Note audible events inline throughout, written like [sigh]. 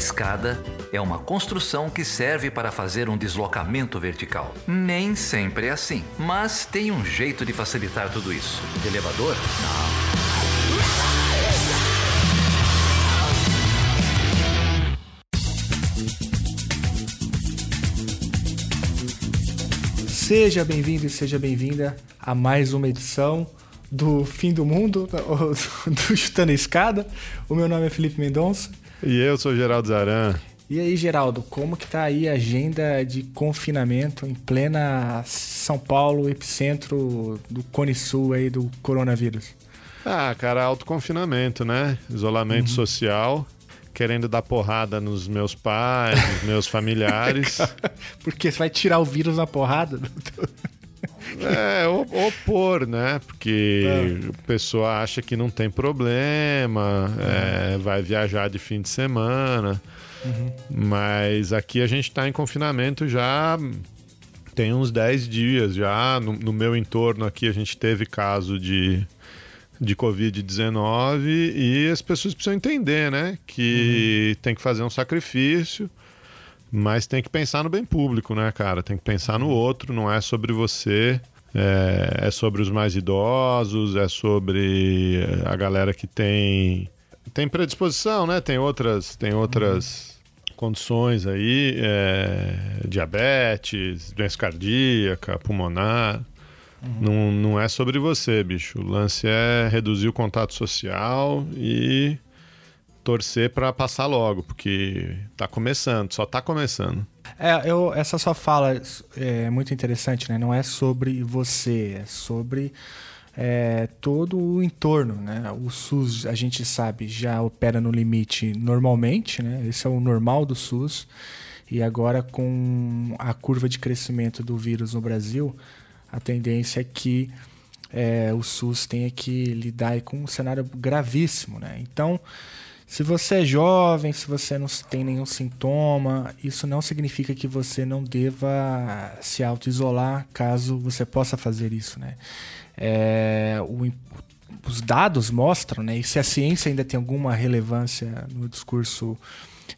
escada é uma construção que serve para fazer um deslocamento vertical. Nem sempre é assim, mas tem um jeito de facilitar tudo isso. De elevador? Não. Seja bem-vindo e seja bem-vinda a mais uma edição do Fim do Mundo, [laughs] do Chutando a Escada. O meu nome é Felipe Mendonça. E eu sou Geraldo Zaran. E aí, Geraldo, como que tá aí a agenda de confinamento em plena São Paulo, epicentro do Cone Sul aí do coronavírus? Ah, cara, autoconfinamento, né? Isolamento uhum. social querendo dar porrada nos meus pais, nos meus [laughs] familiares. Porque você vai tirar o vírus na porrada? [laughs] É, opor, né? Porque é. a pessoa acha que não tem problema, é, vai viajar de fim de semana. Uhum. Mas aqui a gente está em confinamento já tem uns 10 dias já. No, no meu entorno aqui a gente teve caso de de Covid-19 e as pessoas precisam entender, né? Que uhum. tem que fazer um sacrifício, mas tem que pensar no bem público, né, cara? Tem que pensar no outro, não é sobre você. É, é sobre os mais idosos, é sobre a galera que tem tem predisposição, né? Tem outras, tem outras uhum. condições aí, é, diabetes, doença cardíaca, pulmonar. Uhum. Não, não é sobre você, bicho. O lance é reduzir o contato social e torcer para passar logo, porque tá começando, só tá começando. É, eu, essa sua fala é muito interessante, né? Não é sobre você, é sobre é, todo o entorno, né? O SUS, a gente sabe, já opera no limite normalmente, né? Esse é o normal do SUS. E agora com a curva de crescimento do vírus no Brasil, a tendência é que é, o SUS tenha que lidar com um cenário gravíssimo. Né? Então, se você é jovem, se você não tem nenhum sintoma, isso não significa que você não deva se auto-isolar caso você possa fazer isso. Né? É, o, os dados mostram, né, e se a ciência ainda tem alguma relevância no discurso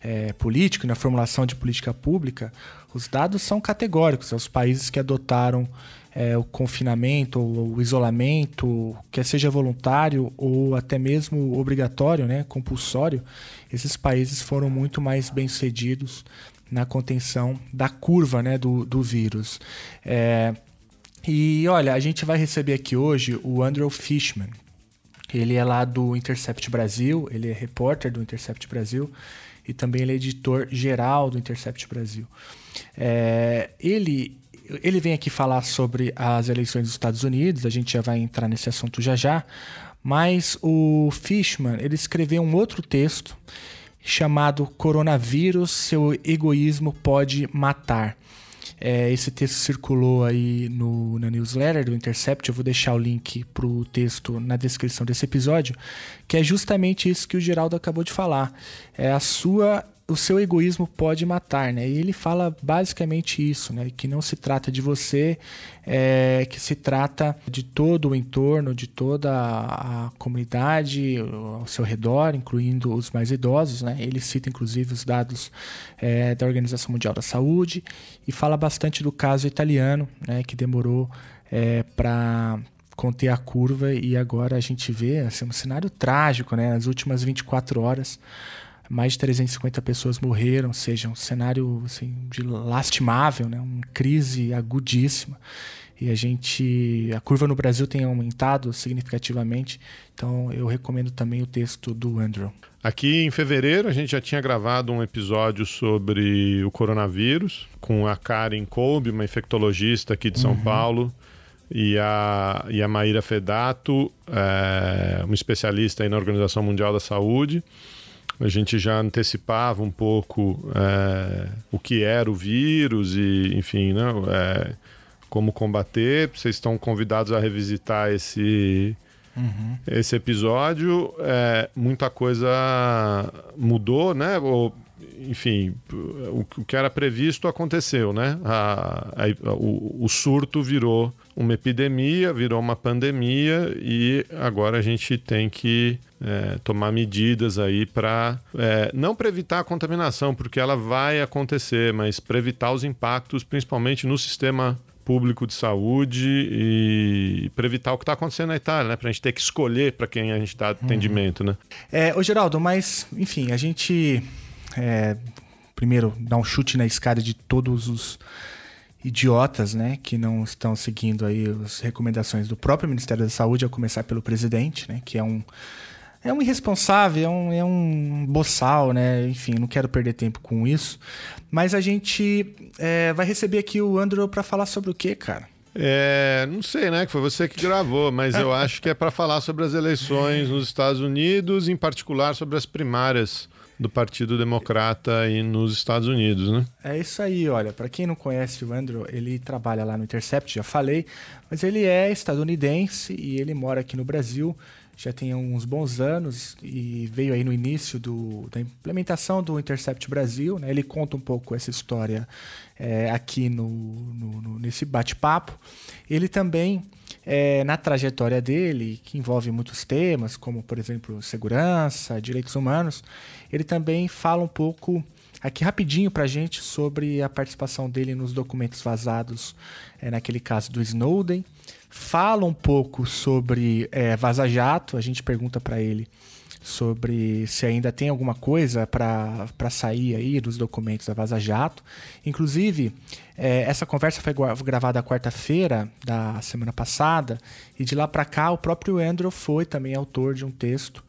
é, político, na formulação de política pública, os dados são categóricos. Os países que adotaram é, o confinamento o isolamento, quer seja voluntário ou até mesmo obrigatório, né, compulsório, esses países foram muito mais bem sucedidos na contenção da curva né, do, do vírus. É, e olha, a gente vai receber aqui hoje o Andrew Fishman. Ele é lá do Intercept Brasil, ele é repórter do Intercept Brasil e também ele é editor geral do Intercept Brasil. É, ele ele vem aqui falar sobre as eleições dos Estados Unidos, a gente já vai entrar nesse assunto já já, mas o Fishman, ele escreveu um outro texto chamado Coronavírus, seu egoísmo pode matar. É, esse texto circulou aí no, na newsletter do Intercept. Eu vou deixar o link para o texto na descrição desse episódio, que é justamente isso que o Geraldo acabou de falar. É a sua o seu egoísmo pode matar, né? E ele fala basicamente isso, né? Que não se trata de você, é, que se trata de todo o entorno, de toda a comunidade ao seu redor, incluindo os mais idosos, né? Ele cita inclusive os dados é, da Organização Mundial da Saúde e fala bastante do caso italiano, né? Que demorou é, para conter a curva e agora a gente vê assim, um cenário trágico, né? Nas últimas 24 horas mais de 350 pessoas morreram, ou seja, um cenário assim, de lastimável, né? uma crise agudíssima. E a gente, a curva no Brasil tem aumentado significativamente, então eu recomendo também o texto do Andrew. Aqui em fevereiro a gente já tinha gravado um episódio sobre o coronavírus com a Karen Kolbe, uma infectologista aqui de São uhum. Paulo, e a, e a Maíra Fedato, é, uma especialista na Organização Mundial da Saúde a gente já antecipava um pouco é, o que era o vírus e, enfim, né, é, como combater. Vocês estão convidados a revisitar esse, uhum. esse episódio. É, muita coisa mudou, né? Ou, enfim, o, o, que era previsto aconteceu, né? A, a, o, o surto virou uma epidemia, virou uma pandemia e agora a gente tem que é, tomar medidas aí para é, não para evitar a contaminação, porque ela vai acontecer, mas para evitar os impactos, principalmente no sistema público de saúde e para evitar o que está acontecendo na Itália, né? Para a gente ter que escolher para quem a gente dá atendimento, uhum. né? É, ô Geraldo, mas enfim, a gente é, primeiro dá um chute na escada de todos os idiotas, né, que não estão seguindo aí as recomendações do próprio Ministério da Saúde, a começar pelo presidente, né, que é um é um irresponsável, é um, é um boçal, né? Enfim, não quero perder tempo com isso. Mas a gente é, vai receber aqui o Andrew para falar sobre o quê, cara? É, não sei, né? Que foi você que gravou, mas eu acho que é para falar sobre as eleições nos Estados Unidos, em particular sobre as primárias do Partido Democrata aí nos Estados Unidos, né? É isso aí, olha, para quem não conhece o Andrew, ele trabalha lá no Intercept, já falei, mas ele é estadunidense e ele mora aqui no Brasil já tem uns bons anos e veio aí no início do, da implementação do Intercept Brasil. Né? Ele conta um pouco essa história é, aqui no, no, no nesse bate-papo. Ele também, é, na trajetória dele, que envolve muitos temas, como, por exemplo, segurança, direitos humanos, ele também fala um pouco aqui rapidinho para a gente sobre a participação dele nos documentos vazados, é, naquele caso do Snowden fala um pouco sobre é, Vaza Jato. A gente pergunta para ele sobre se ainda tem alguma coisa para sair aí dos documentos da Vaza Jato. Inclusive, é, essa conversa foi gravada quarta-feira da semana passada e de lá para cá o próprio Andrew foi também autor de um texto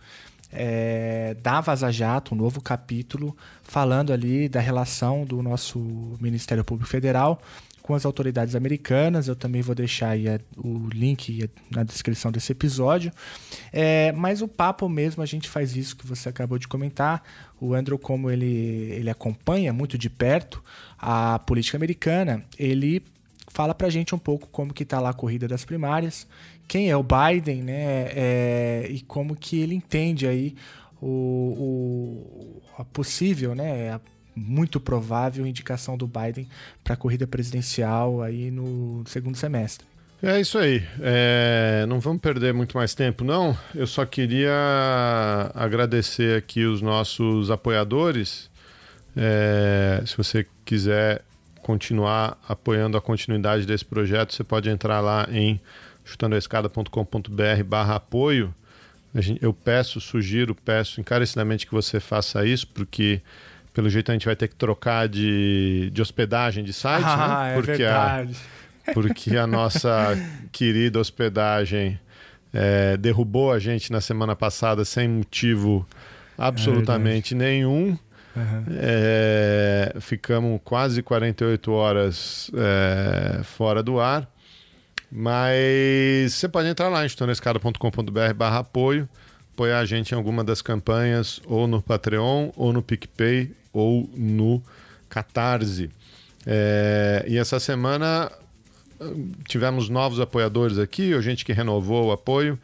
é, da Vaza Jato, um novo capítulo, falando ali da relação do nosso Ministério Público Federal com as autoridades americanas. Eu também vou deixar aí o link na descrição desse episódio. É, mas o papo mesmo, a gente faz isso que você acabou de comentar. O Andrew, como ele, ele acompanha muito de perto a política americana, ele fala pra gente um pouco como que tá lá a corrida das primárias, quem é o Biden, né, é, e como que ele entende aí o, o a possível, né, a muito provável indicação do Biden para a corrida presidencial aí no segundo semestre. É isso aí. É, não vamos perder muito mais tempo, não. Eu só queria agradecer aqui os nossos apoiadores. É, se você quiser continuar apoiando a continuidade desse projeto, você pode entrar lá em chutandoaescada.com.br barra apoio. Eu peço, sugiro, peço encarecidamente que você faça isso, porque pelo jeito a gente vai ter que trocar de, de hospedagem de site, ah, né? Porque é verdade. A, porque a nossa [laughs] querida hospedagem é, derrubou a gente na semana passada sem motivo absolutamente é nenhum. Uhum. É, ficamos quase 48 horas é, fora do ar. Mas você pode entrar lá em estonescada.com.br barra apoio, apoiar a gente em alguma das campanhas, ou no Patreon, ou no PicPay, ou no Catarse. É, e essa semana tivemos novos apoiadores aqui, ou gente que renovou o apoio.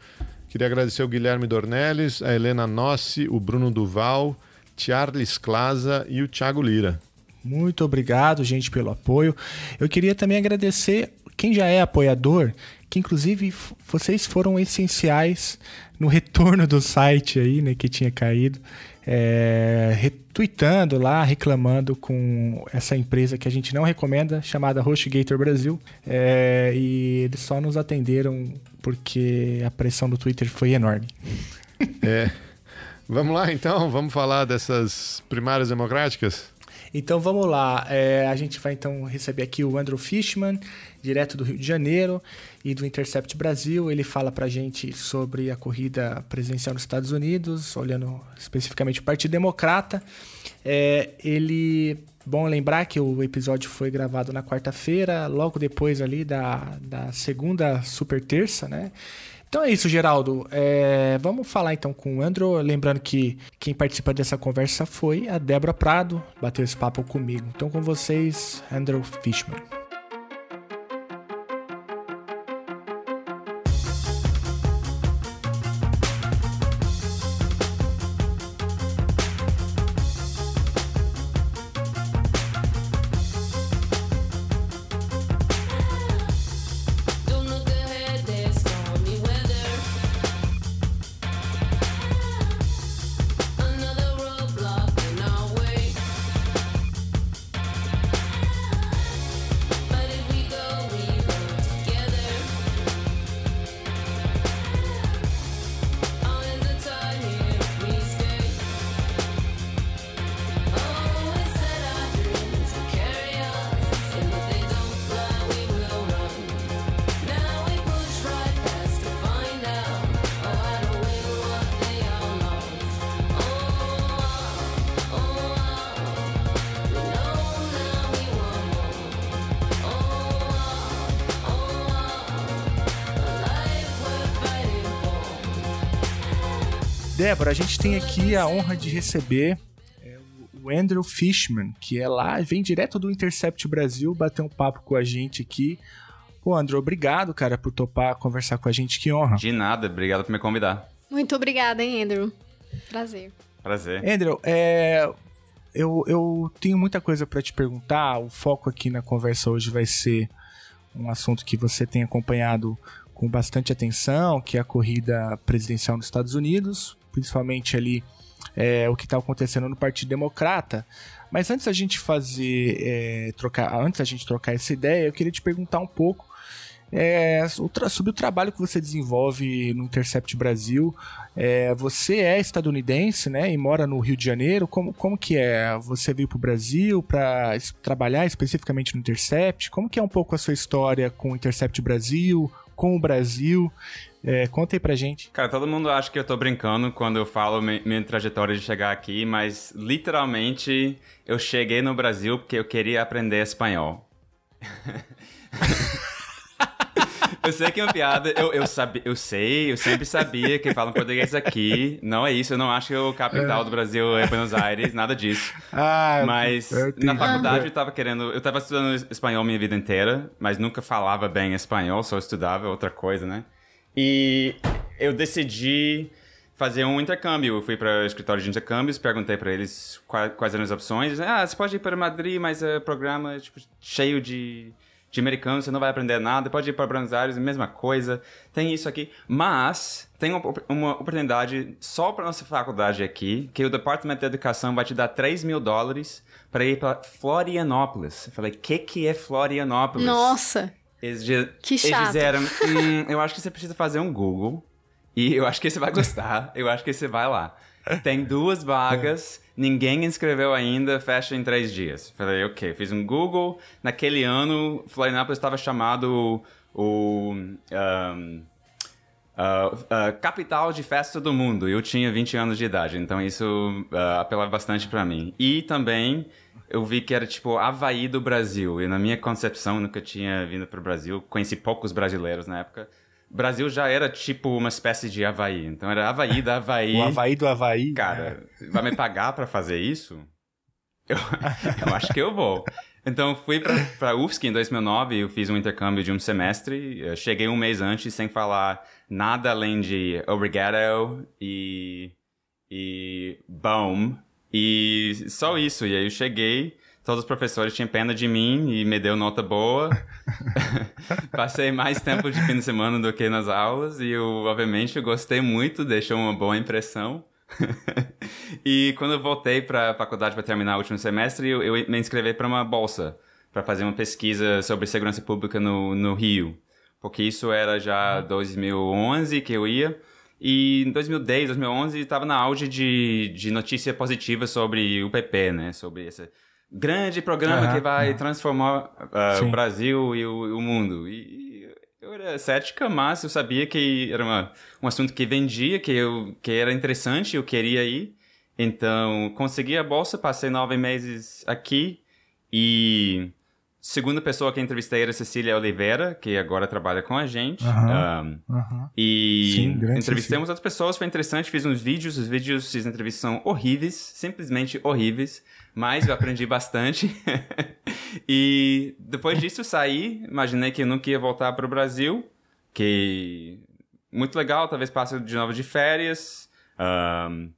Queria agradecer o Guilherme Dornelles, a Helena Nossi, o Bruno Duval, Charles Claza e o Thiago Lira. Muito obrigado, gente, pelo apoio. Eu queria também agradecer quem já é apoiador, que inclusive vocês foram essenciais no retorno do site aí, né, que tinha caído é, retweetando lá, reclamando com essa empresa que a gente não recomenda, chamada HostGator Brasil. É, e eles só nos atenderam porque a pressão do Twitter foi enorme. É. Vamos lá então, vamos falar dessas primárias democráticas? Então vamos lá, é, a gente vai então receber aqui o Andrew Fishman, direto do Rio de Janeiro e do Intercept Brasil. Ele fala para a gente sobre a corrida presidencial nos Estados Unidos, olhando especificamente o Partido Democrata. É, ele, bom lembrar que o episódio foi gravado na quarta-feira, logo depois ali da, da segunda super terça, né? Então é isso, Geraldo. É, vamos falar então com o Andrew. Lembrando que quem participa dessa conversa foi a Débora Prado, bateu esse papo comigo. Então com vocês, Andrew Fishman. Débora, a gente tem aqui a honra de receber é, o Andrew Fishman, que é lá, vem direto do Intercept Brasil, bater um papo com a gente aqui. Pô, Andrew, obrigado, cara, por topar conversar com a gente, que honra. De nada, obrigado por me convidar. Muito obrigada, hein, Andrew. Prazer. Prazer. Andrew, é, eu, eu tenho muita coisa para te perguntar. O foco aqui na conversa hoje vai ser um assunto que você tem acompanhado com bastante atenção, que é a corrida presidencial nos Estados Unidos, principalmente ali é, o que está acontecendo no Partido Democrata. Mas antes a gente fazer é, trocar, antes a gente trocar essa ideia, eu queria te perguntar um pouco é, sobre o trabalho que você desenvolve no Intercept Brasil. É, você é estadunidense, né, e mora no Rio de Janeiro. Como, como que é? Você veio para o Brasil para trabalhar especificamente no Intercept? Como que é um pouco a sua história com o Intercept Brasil, com o Brasil? É, conta aí pra gente. Cara, todo mundo acha que eu tô brincando quando eu falo minha trajetória de chegar aqui, mas literalmente eu cheguei no Brasil porque eu queria aprender espanhol. [laughs] Eu sei que é uma piada, eu, eu, sabe, eu sei, eu sempre sabia que falam português aqui. Não é isso, eu não acho que o capital do Brasil é Buenos Aires, nada disso. Ah, mas na faculdade eu tava querendo. Eu tava estudando espanhol minha vida inteira, mas nunca falava bem espanhol, só estudava outra coisa, né? E eu decidi fazer um intercâmbio. Eu fui para o escritório de intercâmbios, perguntei para eles quais, eram as opções. Ah, você pode ir para Madrid, mas o programa é tipo, cheio de de americano, você não vai aprender nada. Pode ir para Buenos Aires, mesma coisa. Tem isso aqui. Mas tem uma, oportunidade só para nossa faculdade aqui, que o Departamento de Educação vai te dar 3 mil dólares para ir para Florianópolis. Eu falei, que, que é Florianópolis? Nossa! Eles, que chato. Eles disseram, [laughs] hum, eu acho que você precisa fazer um Google. E eu acho que você vai gostar. eu acho que você vai lá. Tem duas vagas ninguém inscreveu ainda, fecha em três dias. Falei, ok, fiz um Google. Naquele ano, Florianópolis estava chamado o. Um, Uh, uh, capital de festa do mundo. Eu tinha 20 anos de idade, então isso uh, apelava bastante para mim. E também eu vi que era tipo Havaí do Brasil. E na minha concepção, nunca tinha vindo para o Brasil. Conheci poucos brasileiros na época. Brasil já era tipo uma espécie de Havaí. Então era Havaí da Havaí. [laughs] o Havaí do Havaí. Cara, vai me pagar para fazer isso? Eu, [laughs] eu acho que eu vou. Então fui para UFSC em 2009, eu fiz um intercâmbio de um semestre. cheguei um mês antes sem falar nada além de obrigado e, e bom. E só isso. E aí eu cheguei todos os professores tinham pena de mim e me deu nota boa. [laughs] [laughs] Passei mais tempo de fim de semana do que nas aulas e eu, obviamente, gostei muito, deixou uma boa impressão. [laughs] e quando eu voltei para a faculdade para terminar o último semestre, eu, eu me inscrevi para uma bolsa para fazer uma pesquisa sobre segurança pública no, no Rio. Porque isso era já 2011 que eu ia. E em 2010, 2011, estava na auge de, de notícia positiva sobre o PP, né? Sobre essa grande programa uhum, que vai uhum. transformar uh, o Brasil e o, o mundo. E, e, eu era cética, mas eu sabia que era uma, um assunto que vendia, que, eu, que era interessante, eu queria ir. Então, consegui a bolsa, passei nove meses aqui e segunda pessoa que entrevistei era Cecília Oliveira, que agora trabalha com a gente. Uhum, um, uhum. E Sim, entrevistamos outras pessoas, foi interessante, fiz uns vídeos, os vídeos, fiz entrevistas são horríveis, simplesmente horríveis mas eu aprendi [laughs] bastante. [laughs] e depois disso saí, imaginei que eu nunca ia voltar para o Brasil, que muito legal, talvez passe de novo de férias. Um,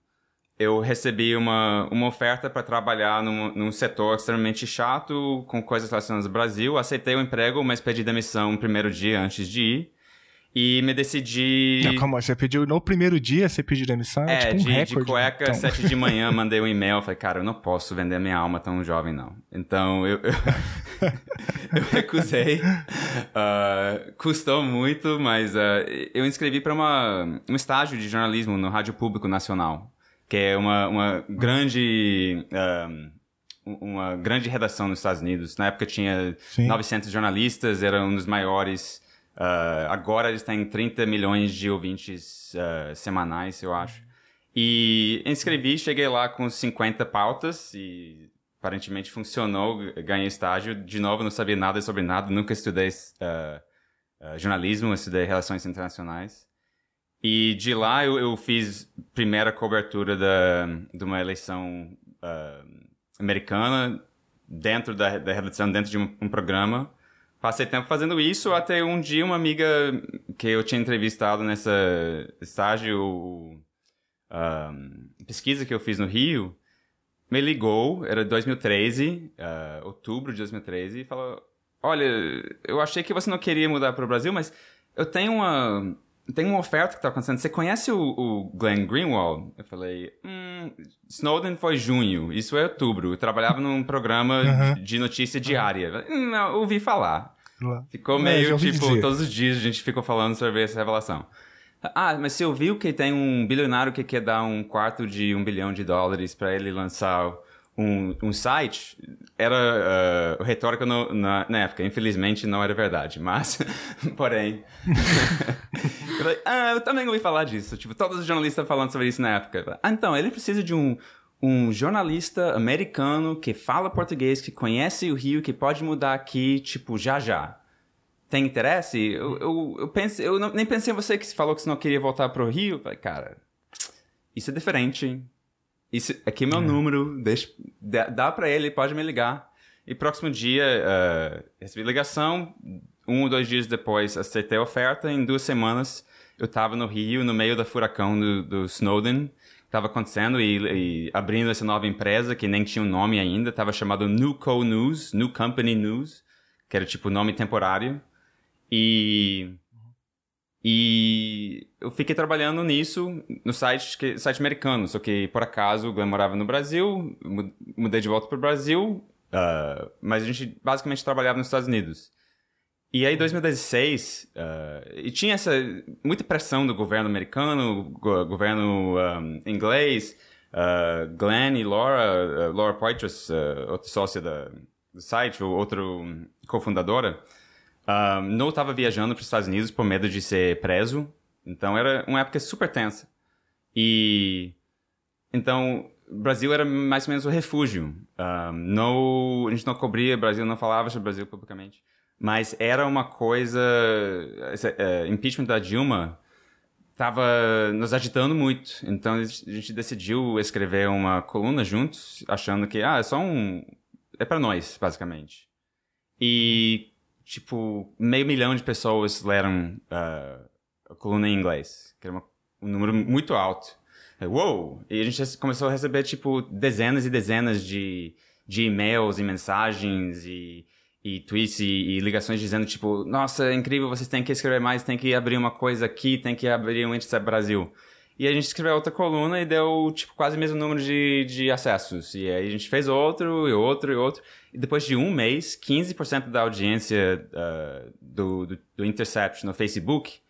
eu recebi uma, uma oferta para trabalhar num, num setor extremamente chato, com coisas relacionadas ao Brasil. Aceitei o emprego, mas pedi demissão no primeiro dia antes de ir. E me decidi. Não, calma, você pediu no primeiro dia, você pediu demissão? É, é tipo um de, recorde, de cueca, então. sete de manhã, [laughs] mandei um e-mail. Falei, cara, eu não posso vender minha alma tão jovem, não. Então eu, eu, [laughs] eu recusei. Uh, custou muito, mas uh, eu inscrevi para um estágio de jornalismo no Rádio Público Nacional, que é uma, uma grande. Uh, uma grande redação nos Estados Unidos. Na época tinha Sim. 900 jornalistas, era um dos maiores Uh, agora eles têm 30 milhões de ouvintes uh, semanais, eu acho. E inscrevi, cheguei lá com 50 pautas e aparentemente funcionou, ganhei estágio. De novo, não sabia nada sobre nada, nunca estudei uh, jornalismo, estudei relações internacionais. E de lá eu, eu fiz primeira cobertura da, de uma eleição uh, americana dentro da, da redação, dentro de um, um, programa. Passei tempo fazendo isso até um dia uma amiga que eu tinha entrevistado nessa estágio, uh, pesquisa que eu fiz no Rio, me ligou, era 2013, uh, outubro de 2013, e falou: Olha, eu achei que você não queria mudar para o Brasil, mas eu tenho uma, tenho uma oferta que está acontecendo. Você conhece o, o, Glenn Greenwald? Eu falei: hum, Snowden foi junho, isso é outubro. Eu trabalhava num programa uhum. de notícia diária. Hum, eu ouvi falar. Ficou meio tipo, dizer. todos os dias a gente ficou falando sobre essa revelação. Ah, mas você ouviu que tem um bilionário que quer dar um quarto de um bilhão de dólares para ele lançar um, um site? Era uh, retórica no, na, na, época. Infelizmente não era verdade, mas, [laughs] porém. [laughs] eu, falei, ah, eu também ouvi falar disso. Tipo, todos os jornalistas falando sobre isso na época. Ah, então, ele precisa de um, um jornalista americano que fala português, que conhece o Rio, que pode mudar aqui, tipo, já já tem interesse? Eu, eu, eu, pense, eu não, nem pensei em você que falou que você não queria voltar pro Rio. Falei, cara, isso é diferente. Isso, aqui é meu é. número, deixa, dá, para ele, pode me ligar. E próximo dia, uh, recebi ligação, um ou dois dias depois aceitei a oferta, em duas semanas eu estava no Rio, no meio da furacão do, do Snowden, estava acontecendo e, e, abrindo essa nova empresa que nem tinha um nome ainda, estava chamado Newco News, New Company News, que era tipo nome temporário. E. E eu fiquei trabalhando nisso no site, que, site americano, só que por acaso eu morava no Brasil, mudei de volta para o Brasil, uh, mas a gente basicamente trabalhava nos Estados Unidos. E aí, em 2016, uh, e tinha essa muita pressão do governo americano, go governo um, inglês, uh, Glenn e Laura, uh, Laura Poitras, outra sócia da, do site, outra cofundadora, Uh, não estava viajando para os Estados Unidos por medo de ser preso. Então era uma época super tensa. E então Brasil era mais ou menos o refúgio. Uh, não, a gente não cobria Brasil, não falava sobre Brasil publicamente. Mas era uma coisa. Esse, uh, impeachment da Dilma estava nos agitando muito. Então a gente decidiu escrever uma coluna juntos, achando que ah, é só um. É para nós, basicamente. E tipo, meio milhão de pessoas leram uh, a coluna em inglês, que era uma, um número muito alto. Uou! E a gente começou a receber, tipo, dezenas e dezenas de, de e-mails e mensagens e, e tweets e, e, ligações dizendo, tipo, nossa, é incrível, vocês têm que escrever mais, tem que abrir uma coisa aqui, tem que abrir um índice Brasil. E a gente escreveu outra coluna e deu, tipo, quase o mesmo número de, de acessos. E aí a gente fez outro, e outro, e outro. E depois de um mês, 15% da audiência uh, do, do, do, Intercept no Facebook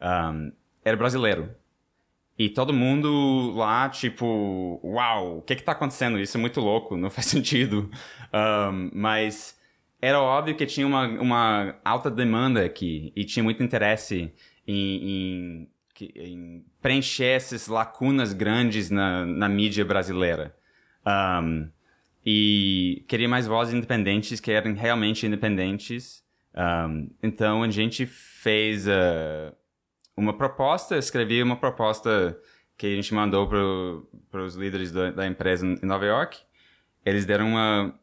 um, era brasileiro. E todo mundo lá, tipo, uau, o que que tá acontecendo? Isso é muito louco, não [laughs] faz sentido. Um, mas era óbvio que tinha uma, uma alta demanda aqui e tinha muito interesse em, em, em preencher essas lacunas grandes na, na mídia brasileira. Um, e queria mais vozes independentes que eram realmente independentes. Um, então a gente fez uh, uma proposta, escrevi uma proposta que a gente mandou para os líderes da, da, empresa em Nova York. Eles deram uma,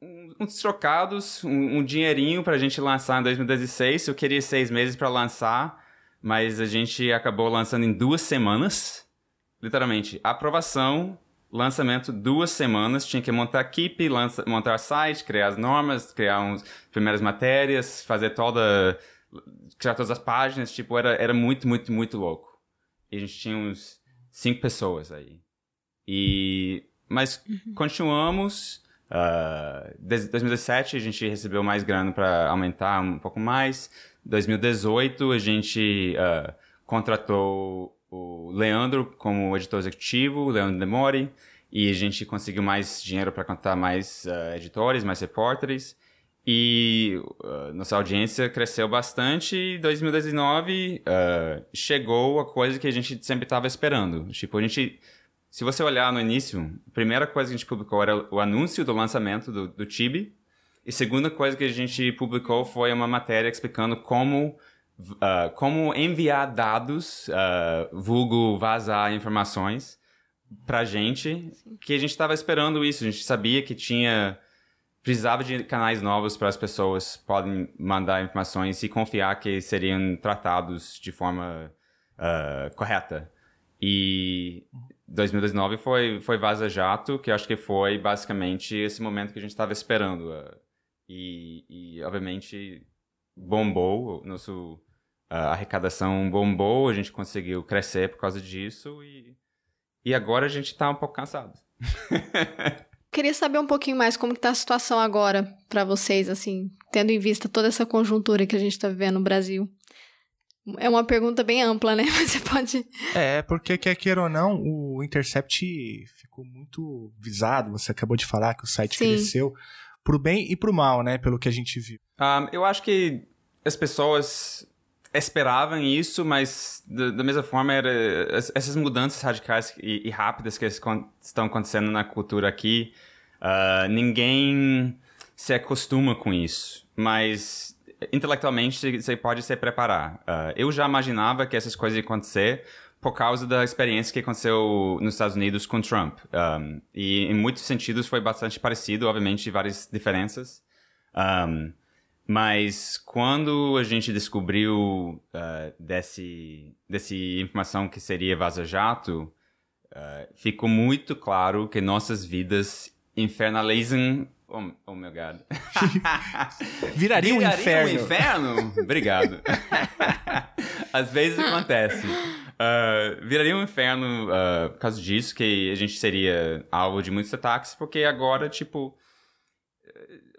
um, uns trocados, um, um dinheirinho para a gente lançar em 2016. Eu queria seis meses para lançar, mas a gente acabou lançando em duas semanas. Literalmente, aprovação, lançamento duas semanas, tinha que montar equipe, lança, montar site, criar as normas, criar uns primeiras matérias, fazer toda criar todas as páginas, tipo, era, era muito, muito, muito louco. E a gente tinha uns cinco pessoas aí. E mas uhum. continuamos. Uh, 2017 a gente recebeu mais grana para aumentar um pouco mais. 2018 a gente uh, contratou o Leandro como editor executivo, o Leandro Demori, e a gente conseguiu mais dinheiro para contratar mais uh, editores, mais repórteres. E uh, nossa audiência cresceu bastante e 2019 uh, chegou a coisa que a gente sempre estava esperando. Tipo, a gente, se você olhar no início, a primeira coisa que a gente publicou era o anúncio do lançamento do, do Tibi. E a segunda coisa que a gente publicou foi uma matéria explicando como uh, como enviar dados, uh, vulgo vazar informações pra gente, Sim. que a gente estava esperando isso. A gente sabia que tinha precisava de canais novos para as pessoas podem mandar informações e confiar que seriam tratados de forma uh, correta. E 2019 foi, foi Vaza Jato, que acho que foi basicamente esse momento que a gente estava esperando. E, e, obviamente, bombou, nosso uh, arrecadação bombou, a gente conseguiu crescer por causa disso e, e agora a gente está um pouco cansado. [laughs] Queria saber um pouquinho mais como está a situação agora para vocês, assim, tendo em vista toda essa conjuntura que a gente está vivendo no Brasil. É uma pergunta bem ampla, né? [laughs] Mas você pode. É, porque quer queira ou não, o Intercept ficou muito visado. Você acabou de falar que o site Sim. cresceu pro bem e pro mal, né? Pelo que a gente viu. Um, eu acho que as pessoas esperavam isso, mas da, da mesma forma era essas mudanças radicais e, e rápidas que estão acontecendo na cultura aqui, uh, ninguém se acostuma com isso. Mas intelectualmente você pode se preparar. Uh, eu já imaginava que essas coisas iam acontecer por causa da experiência que aconteceu nos Estados Unidos com Trump. Um, e em muitos sentidos foi bastante parecido, obviamente, várias diferenças. Um, mas quando a gente descobriu uh, desse, desse informação que seria vaza-jato, uh, ficou muito claro que nossas vidas infernalizam Oh, oh meu God. [laughs] Viraria, Viraria um inferno. um inferno? Obrigado. [laughs] Às vezes acontece. Uh, viraria um inferno uh, por causa disso, que a gente seria alvo de muitos ataques, porque agora, tipo.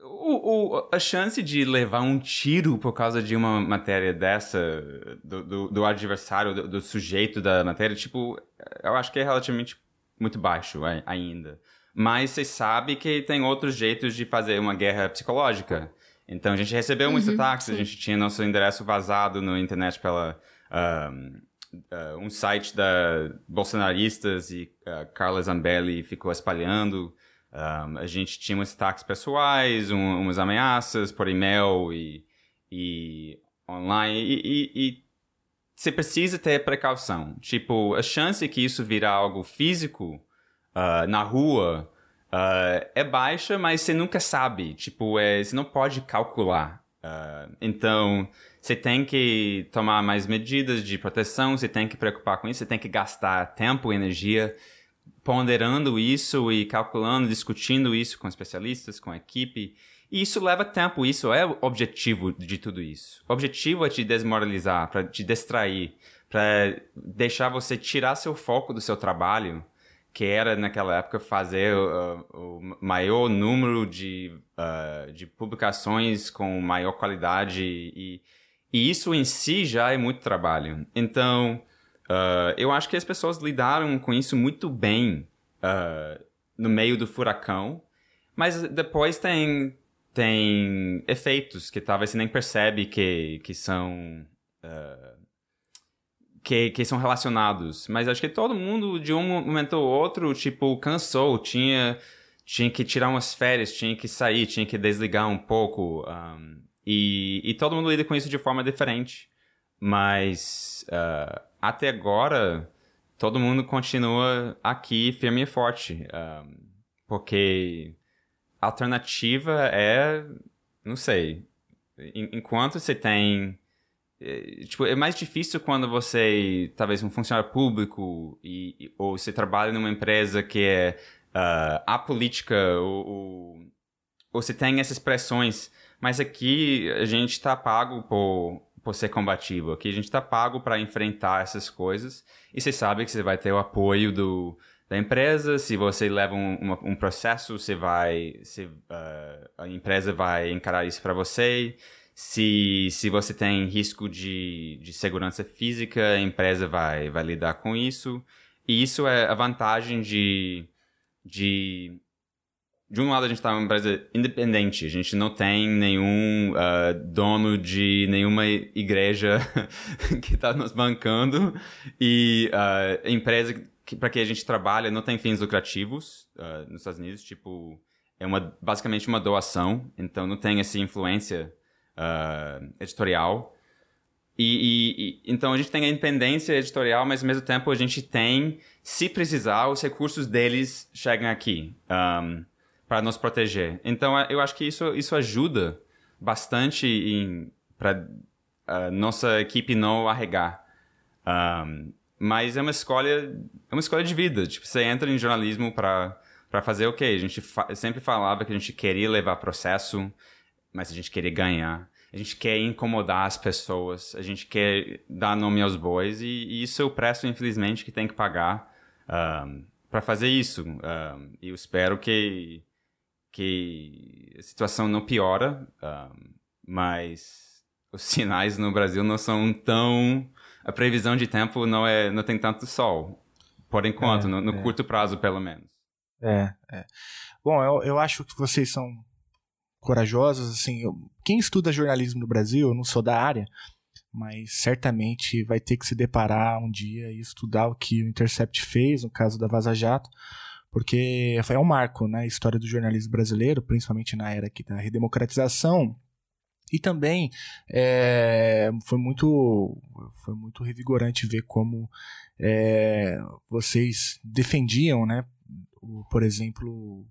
O, o, a chance de levar um tiro por causa de uma matéria dessa, do, do, do adversário, do, do, sujeito da matéria, tipo, eu acho que é relativamente muito baixo ainda. Mas você sabe que tem outros jeitos de fazer uma guerra psicológica. Então a gente recebeu muitos uhum, ataques, sim. a gente tinha nosso endereço vazado na internet pela um, uh, um site da bolsonaristas e uh, Carla Zambelli ficou espalhando. Um, a gente tinha uns ataques pessoais, um, umas ameaças por e-mail e, e online. E, e, e, você precisa ter precaução. Tipo, a chance que isso virar algo físico uh, na rua uh, é baixa, mas você nunca sabe. Tipo, é, você não pode calcular. Uh, então, você tem que tomar mais medidas de proteção, você tem que preocupar com isso, você tem que gastar tempo e energia ponderando isso e calculando, discutindo isso com especialistas, com a equipe. E isso leva tempo, isso é o objetivo de tudo isso. O objetivo é te desmoralizar, para te distrair, para deixar você tirar seu foco do seu trabalho que era naquela época fazer uh, o maior número de, uh, de publicações com maior qualidade e, e isso em si já é muito trabalho. Então, uh, eu acho que as pessoas lidaram com isso muito bem no meio do furacão, mas depois tem, tem efeitos que talvez você nem percebe que, que são... Uh, que, que são relacionados. Mas acho que todo mundo, de um momento ou outro, tipo, cansou, tinha, tinha que tirar umas férias, tinha que sair, tinha que desligar um pouco. Um, e, e todo mundo lida com isso de forma diferente. Mas uh, até agora, todo mundo continua aqui firme e forte. Um, porque a alternativa é, não sei, enquanto você tem é, tipo, é mais difícil quando você, talvez, um funcionário público e, ou você trabalha numa empresa que é uh, apolítica ou, ou, ou você tem essas pressões. Mas aqui a gente está pago por, por ser combativo. Aqui a gente está pago para enfrentar essas coisas e você sabe que você vai ter o apoio do, da empresa. Se você leva um, uma, um processo, você vai, uh, a empresa vai encarar isso para você se, se você tem risco de, de segurança física, a empresa vai, vai lidar com isso. E isso é a vantagem de. de de um lado, a gente está uma empresa independente, a gente não tem nenhum uh, dono de nenhuma igreja [laughs] que está nos bancando, e uh, a empresa para que a gente trabalha não tem fins lucrativos uh, nos Estados Unidos, tipo, é uma, basicamente uma doação, então não tem essa influência editorial. e, e, então a gente tem a independência editorial, mas ao mesmo tempo a gente tem, se precisar, os recursos deles chegam aqui. Um, para nos proteger. Então eu acho que isso, isso ajuda bastante para a nossa equipe não arregar. Um, mas é uma escolha, é uma escolha de vida. Tipo, você entra em jornalismo para para fazer o quê? A gente fa sempre falava que a gente queria levar processo, mas a gente queria ganhar. A gente quer incomodar as pessoas, a gente quer dar nome aos bois e, e isso é o preço, infelizmente, que tem que pagar um, para fazer isso. Um, e eu espero que, que a situação não piora, um, mas os [laughs] sinais no Brasil não são tão... A previsão de tempo não, é, não tem tanto sol, por enquanto, é, no, no é. curto prazo, pelo menos. É, é. Bom, eu, eu acho que vocês são corajosos, assim, eu, quem estuda jornalismo no Brasil, eu não sou da área, mas certamente vai ter que se deparar um dia e estudar o que o Intercept fez, no caso da Vaza Jato, porque é um marco na né, história do jornalismo brasileiro, principalmente na era aqui da redemocratização, e também é, foi muito foi muito revigorante ver como é, vocês defendiam, né, o, por exemplo,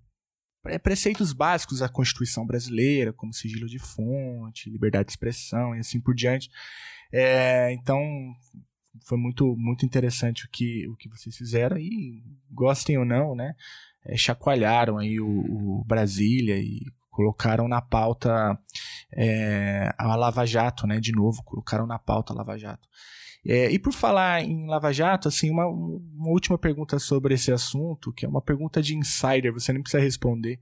é, preceitos básicos da Constituição brasileira, como sigilo de fonte, liberdade de expressão e assim por diante. É, então, foi muito, muito interessante o que, o que vocês fizeram e, gostem ou não, né, é, chacoalharam aí o, o, Brasília e colocaram na pauta é, a Lava Jato, né, de novo, colocaram na pauta a Lava Jato. É, e por falar em Lava Jato, assim, uma, uma última pergunta sobre esse assunto, que é uma pergunta de insider, você nem precisa responder.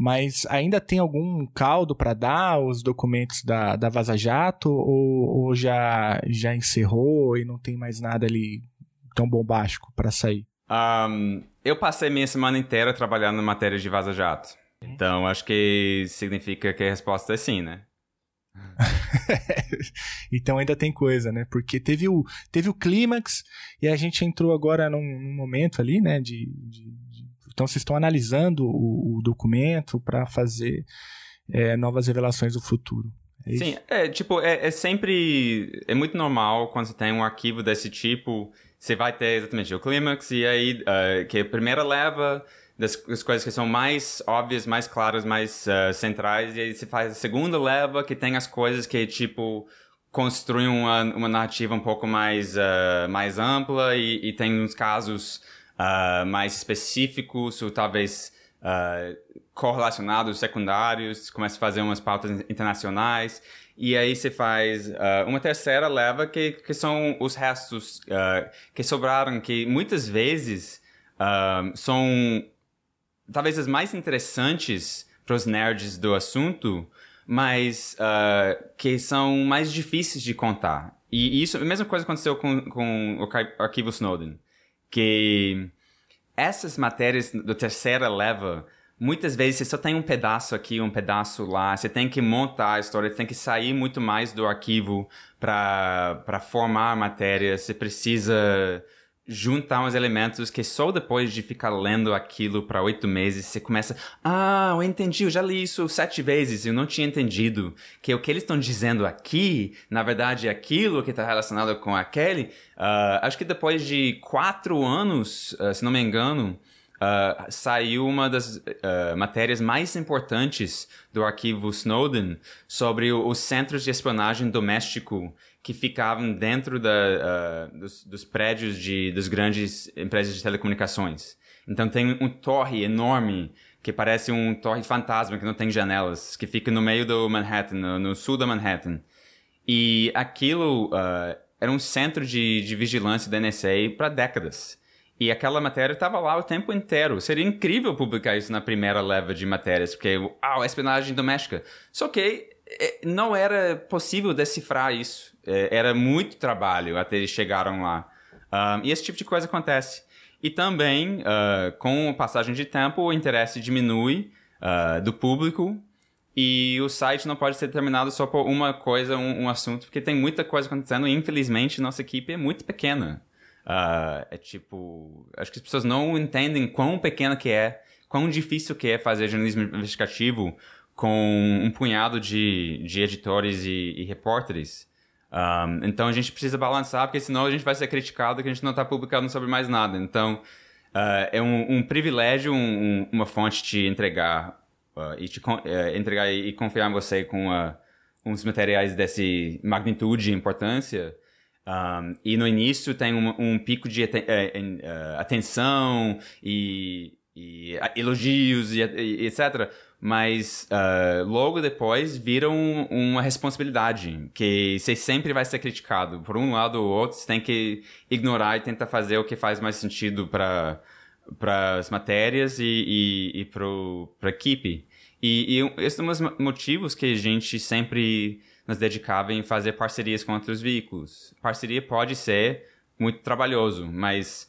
Mas ainda tem algum caldo para dar os documentos da, da Vaza Jato ou, ou, já, já encerrou e não tem mais nada ali tão bombástico para sair? Um, eu passei minha semana inteira trabalhando na matéria de Vaza Jato. Então acho que significa que a resposta é sim, né? [laughs] então ainda tem coisa, né? Porque teve o, teve o clímax e a gente entrou agora num, num momento ali, né? De, de, de, então vocês estão analisando o, o documento para fazer é, novas revelações do futuro. É Sim, é tipo, é, é, sempre. É muito normal quando você tem um arquivo desse tipo, você vai ter exatamente o clímax e aí, uh, que a primeira leva das, das, coisas que são mais óbvias, mais claras, mais uh, centrais, e aí você faz a segunda leva que tem as coisas que, tipo, construem uma, uma narrativa um pouco mais, uh, mais ampla e, e, tem uns casos uh, mais específicos ou talvez correlacionados, secundários, começa a fazer umas pautas internacionais. E aí você faz uh, uma terceira leva que, que são os restos uh, que sobraram, que muitas vezes uh, são talvez as mais interessantes para os nerds do assunto, mas uh, que são mais difíceis de contar. E isso, a mesma coisa aconteceu com, com o arquivo Snowden, que essas matérias do terceira leva, muitas vezes você só tem um pedaço aqui, um pedaço lá, você tem que montar a história, tem que sair muito mais do arquivo para formar a matéria, você precisa juntar uns elementos que só depois de ficar lendo aquilo para oito meses você começa, ah, eu entendi, eu já li isso sete vezes eu não tinha entendido que o que eles estão dizendo aqui, na verdade, é aquilo que está relacionado com aquele. Uh, acho que depois de quatro anos, uh, se não me engano, Uh, saiu uma das uh, matérias mais importantes do arquivo Snowden sobre os centros de espionagem doméstico que ficavam dentro da, uh, dos, dos, prédios de, das grandes empresas de telecomunicações. Então tem um torre enorme que parece um torre fantasma que não tem janelas, que fica no meio do Manhattan, no, no sul da Manhattan. E aquilo uh, era um centro de, de vigilância da NSA para décadas. E aquela matéria estava lá o tempo inteiro. Seria incrível publicar isso na primeira leva de matérias, porque, ah, espionagem doméstica. Só que não era possível decifrar isso. É, era muito trabalho até eles chegaram lá. Um, e esse tipo de coisa acontece. E também, uh, com a passagem de tempo, o interesse diminui uh, do público e o site não pode ser terminado só por uma coisa, um, um assunto, porque tem muita coisa acontecendo e, infelizmente, nossa equipe é muito pequena. Uh, é tipo... Acho que as pessoas não entendem quão pequena que é, quão difícil que é fazer jornalismo investigativo com um punhado de, de editores e, e repórteres. Um, então a gente precisa balançar, porque senão a gente vai ser criticado que a gente não está publicando sobre mais nada. Então uh, é um, um privilégio um, uma fonte te entregar uh, e te uh, entregar e confiar em você com uns materiais dessa magnitude e importância. Um, e no início tem um, um pico de aten atenção e, e, elogios e, e etc mas uh, logo depois viram uma responsabilidade, que você sempre vai ser criticado. Por um lado ou outro, você tem que ignorar e tentar fazer o que faz mais sentido para para as matérias e, e, e para a equipe. E, e esses são os motivos que a gente sempre nos dedicava em fazer parcerias com outros veículos. Parceria pode ser muito trabalhoso, mas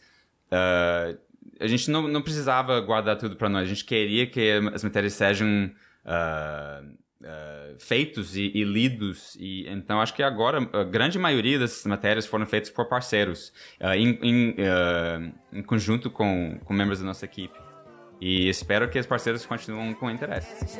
uh, a gente não, não precisava guardar tudo para nós. A gente queria que as matérias sejam uh, uh, feitos e, e, lidos. E então acho que agora a grande maioria dessas matérias foram feitas por parceiros, uh, em, em, em, conjunto com, com membros da nossa equipe. E espero que os parceiros continuem com interesse.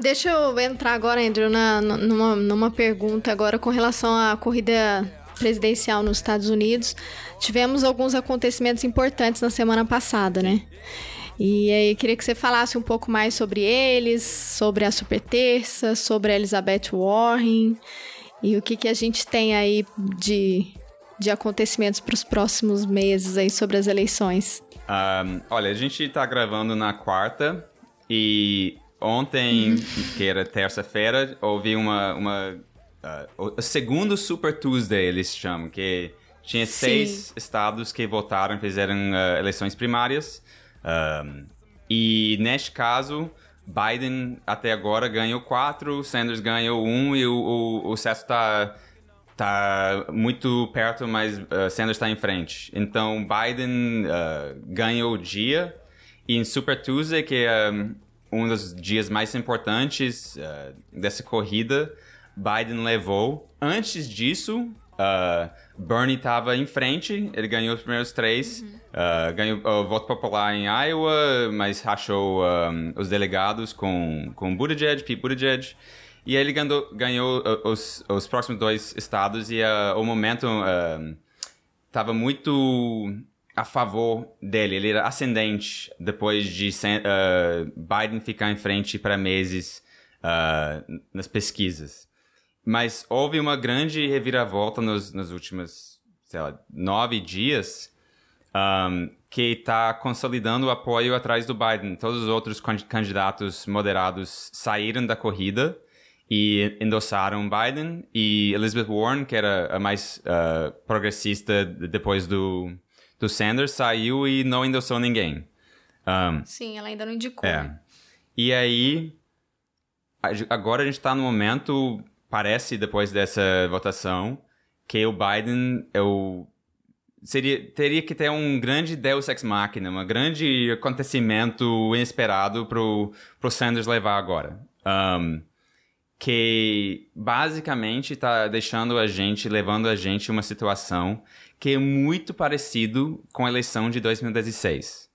Deixa eu entrar agora, Andrew, na, numa, numa pergunta agora com relação à corrida presidencial nos Estados Unidos. Tivemos alguns acontecimentos importantes na semana passada, né? E aí queria que você falasse um pouco mais sobre eles, sobre a Super Terça, sobre a Elizabeth Warren e o que, que a gente tem aí de, de acontecimentos para os próximos meses aí sobre as eleições. Um, olha, a gente está gravando na quarta e Ontem, que era terça-feira, houve uma. uma uh, o segundo Super Tuesday, eles chamam, que tinha Sim. seis estados que votaram, fizeram uh, eleições primárias. Um, e neste caso, Biden até agora ganhou quatro, Sanders ganhou um e o, o, está tá muito perto, mas uh, Sanders está em frente. Então, Biden uh, ganhou o dia. E em Super Tuesday, que é um dos dias mais importantes uh, dessa corrida, Biden levou. Antes disso, uh, Bernie estava em frente, ele ganhou os primeiros três, uhum. uh, ganhou o voto popular em Iowa, mas rachou um, os delegados com, com Buttigieg, Pete Buttigieg. E aí ele ganhou, ganhou os, os próximos dois estados e o momento estava muito a favor dele, ele era ascendente depois de uh, Biden ficar em frente para meses uh, nas pesquisas. Mas houve uma grande reviravolta nos, nos últimos, sei lá, nove dias um, que está consolidando o apoio atrás do Biden. Todos os outros candidatos moderados saíram da corrida e endossaram Biden e Elizabeth Warren, que era a mais uh, progressista depois do do Sanders saiu e não endossou ninguém. Um, Sim, ela ainda não indicou. É. E aí, agora a gente está no momento, parece, depois dessa votação, que o Biden é o seria teria que ter um grande Deus ex machina, um grande acontecimento inesperado pro pro Sanders levar agora. Um, que basicamente está deixando a gente, levando a gente uma situação que é muito parecido com a eleição de 2016.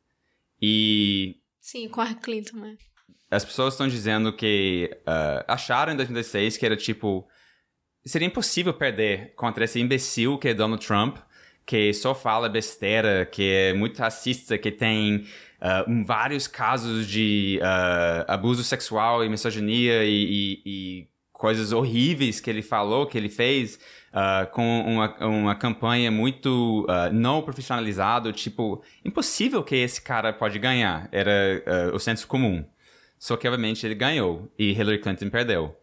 E. Sim, com a Clinton, né? As pessoas estão dizendo que uh, acharam em 2016 que era tipo. Seria impossível perder contra esse imbecil que é Donald Trump, que só fala besteira, que é muito racista, que tem uh, vários casos de uh, abuso sexual e misoginia e, e, e coisas horríveis que ele falou, que ele fez uh, com uma, uma campanha muito uh, não profissionalizado, tipo, impossível que esse cara pode ganhar, era uh, o senso comum. Só que, obviamente, ele ganhou e Hillary Clinton perdeu.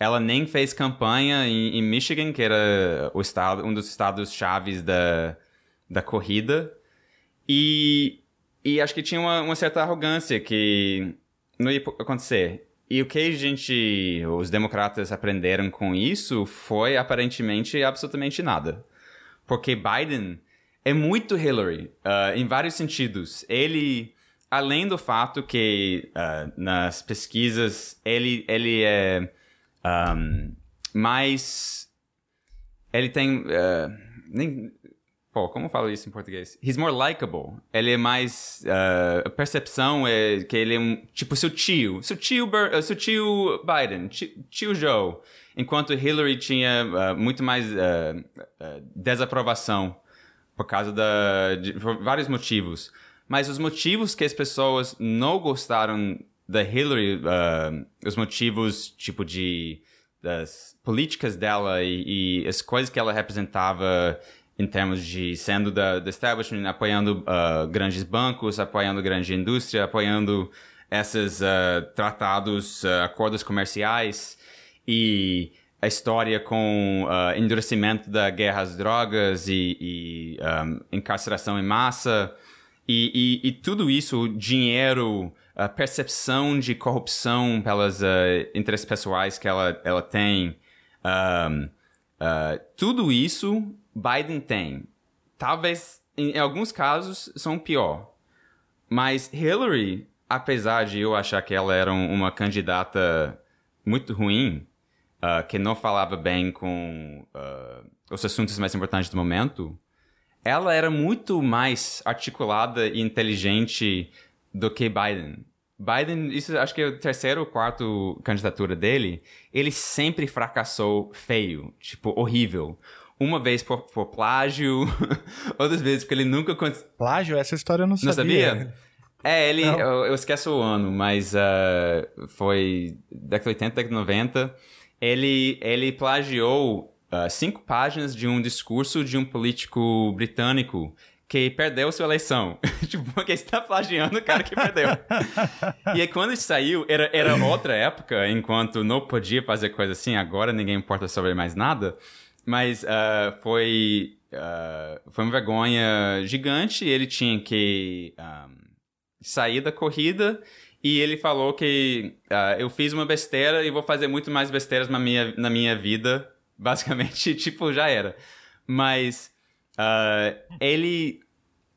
Ela nem fez campanha em, em Michigan, que era o estado, um dos estados chaves da, da corrida. E, e acho que tinha uma, uma certa arrogância que não ia acontecer. E o que a gente, os democratas aprenderam com isso foi aparentemente absolutamente nada. Porque Biden é muito Hillary, uh, em vários sentidos. Ele, além do fato que uh, nas pesquisas ele, ele é um, mais. Ele tem. Uh, nem, Pô, como falo isso em português? He's more likable. Ele é mais. Uh, a percepção é que ele é um. Tipo, seu tio. Seu tio, uh, seu tio Biden. Tio, Joe. Enquanto Hillary tinha uh, muito mais uh, desaprovação por causa da, de vários motivos. Mas os motivos que as pessoas não gostaram da Hillary, os motivos tipo de das políticas dela e, e, as coisas que ela representava em termos de sendo da, da establishment, apoiando uh, grandes bancos, apoiando grande indústria, apoiando esses uh, tratados, acordos comerciais e a história com uh, endurecimento da guerra às drogas e, e um, encarceração em massa. E, e, e, tudo isso, dinheiro, a percepção de corrupção pelas uh, interesses pessoais que ela, ela tem, um, uh, tudo isso Biden tem. Talvez, em alguns casos, são pior. Mas Hillary, apesar de eu achar que ela era uma candidata muito ruim, uh, que não falava bem com uh, os assuntos mais importantes do momento, ela era muito mais articulada e inteligente do que Biden. Biden, isso acho que é a terceira ou quarta candidatura dele, ele sempre fracassou feio, tipo, horrível. Uma vez por, por plágio, [laughs] outras vezes porque ele nunca... Plágio? Essa história eu não sabia. Não sabia? É, ele... Eu, eu, esqueço o ano, mas uh, foi década 80, década 90 ele, ele plagiou uh, cinco páginas de um discurso de um político britânico que perdeu sua eleição. [laughs] tipo, porque está plagiando o cara que perdeu. e aí, quando isso saiu, era, era outra época, enquanto não podia fazer coisa assim, agora ninguém importa sobre mais nada. Mas uh, foi, uh, foi uma vergonha gigante. Ele tinha que um, sair da corrida e ele falou que uh, eu fiz uma besteira e vou fazer muito mais besteiras na minha, na minha vida. [laughs] Basicamente, tipo, já era. Mas ele,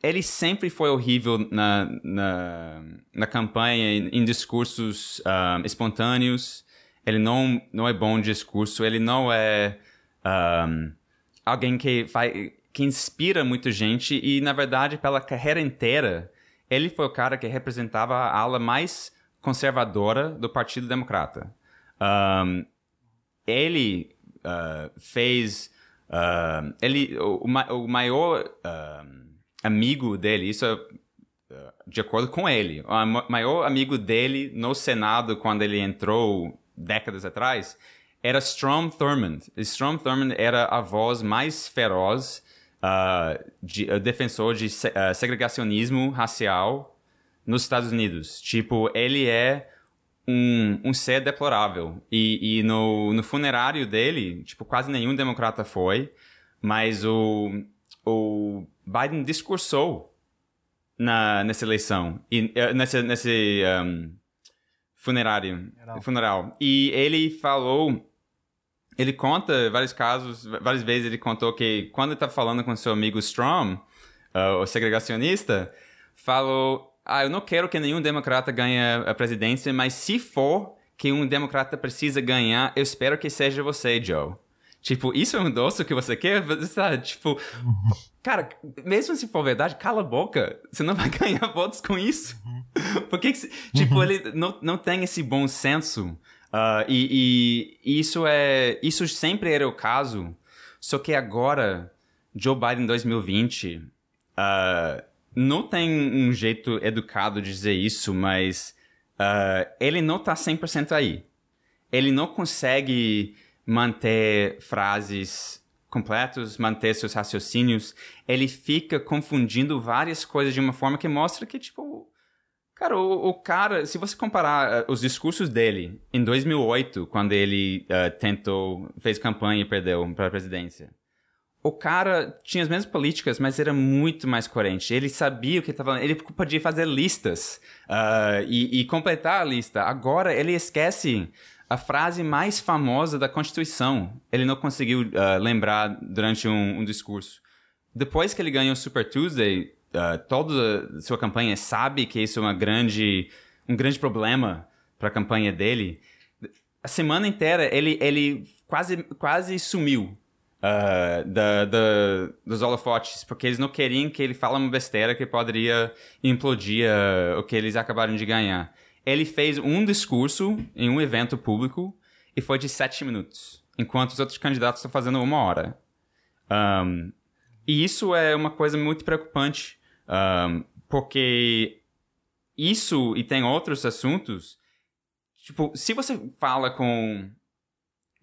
ele sempre foi horrível na, na, na campanha, em, em discursos espontâneos. Ele não, não é bom de discurso. Ele não é um, alguém que, faz, que inspira muita gente. E, na verdade, pela carreira inteira ele foi o cara que representava a ala mais conservadora do Partido Democrata. Um, ele uh, fez. Uh, ele, o, o maior uh, amigo dele, isso é de acordo com ele, o maior amigo dele no Senado quando ele entrou décadas atrás era Strom Thurmond. Strom Thurmond era a voz mais feroz uh, de, uh, defensor de se, uh, segregacionismo racial nos Estados Unidos. Tipo, ele é um, um ser deplorável. E, e no, no funerário dele, tipo, quase nenhum democrata foi, mas o, o Biden discursou na, nessa eleição, e, uh, nesse, nesse um, funerário, funeral. E ele falou ele conta vários casos, várias vezes ele contou que quando ele estava falando com seu amigo Strom, uh, o segregacionista, falou: Ah, eu não quero que nenhum democrata ganhe a presidência, mas se for que um democrata precisa ganhar, eu espero que seja você, Joe. Tipo, isso é um doce que você quer? Tá, tipo, cara, mesmo se for verdade, cala a boca. Você não vai [laughs] ganhar votos com isso. Por que, que tipo, ele não, não tem esse bom senso Uh, e, e, isso é isso sempre era o caso, só que agora Joe Biden 2020 uh, não tem um jeito educado de dizer isso, mas uh, ele não tá 100% aí. Ele não consegue manter frases completas, manter seus raciocínios. Ele fica confundindo várias coisas de uma forma que mostra que, tipo, Cara, o, o, cara, se você comparar uh, os discursos dele em 2008, quando ele uh, tentou, fez campanha e perdeu para a presidência, o cara tinha as mesmas políticas, mas era muito mais coerente. Ele sabia o que estava Ele podia fazer listas uh, e, e, completar a lista. Agora ele esquece a frase mais famosa da Constituição. Ele não conseguiu lembrar durante um, um discurso. Depois que ele ganhou o Super Tuesday, uh, toda a sua campanha sabe que isso é uma grande, um grande problema para a campanha dele. A semana inteira ele, ele quase, quase sumiu uh, da, da, dos holofotes, porque eles não queriam que ele fale uma besteira que poderia implodir uh, o que eles acabaram de ganhar. Ele fez um discurso em um evento público e foi de sete minutos, enquanto os outros candidatos estão fazendo uma hora. Um, e isso é uma coisa muito preocupante, um, porque isso e tem outros assuntos. Tipo, se você fala com,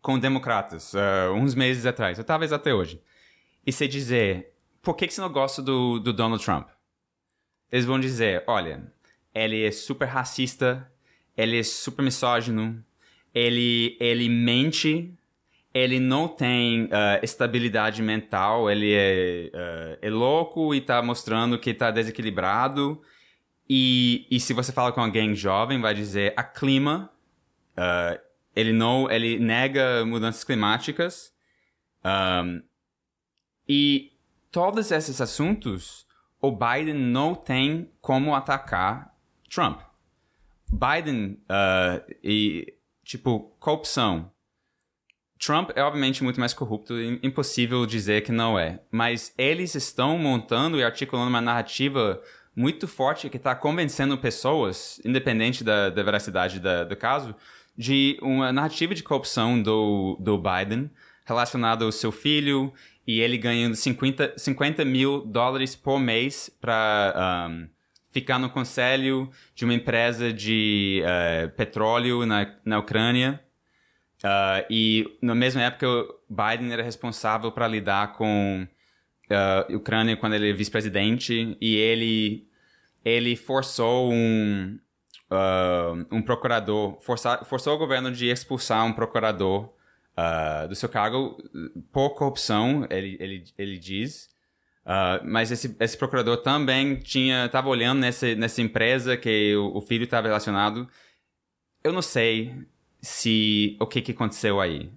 com democratas uh, uns meses atrás, ou talvez até hoje, e você dizer por que, que você não gosta do, do Donald Trump? Eles vão dizer: olha, ele é super racista, ele é super misógino, ele, ele mente ele não tem uh, estabilidade mental, ele é, uh, é louco e está mostrando que está desequilibrado. E, e se você fala com alguém jovem, vai dizer a clima, uh, ele não, ele nega mudanças climáticas. Um, e todos esses assuntos, o Biden não tem como atacar Trump. Biden e tipo corrupção Trump é obviamente muito mais corrupto impossível dizer que não é. Mas eles estão montando e articulando uma narrativa muito forte que está convencendo pessoas, independente da, da veracidade da, do caso, de uma narrativa de corrupção do, do Biden relacionada ao seu filho e ele ganhando 50, 50 mil dólares por mês para um, ficar no conselho de uma empresa de uh, petróleo na, na Ucrânia. Uh, e na mesma época, Biden era responsável para lidar com uh, Ucrânia quando ele é vice-presidente e ele ele forçou um uh, um procurador forçar, forçou o governo de expulsar um procurador do seu cargo. Por corrupção ele ele, ele diz. Mas esse, esse procurador também tinha estava olhando nessa nessa empresa que o, o filho estava relacionado. Eu não sei se o que, que aconteceu aí.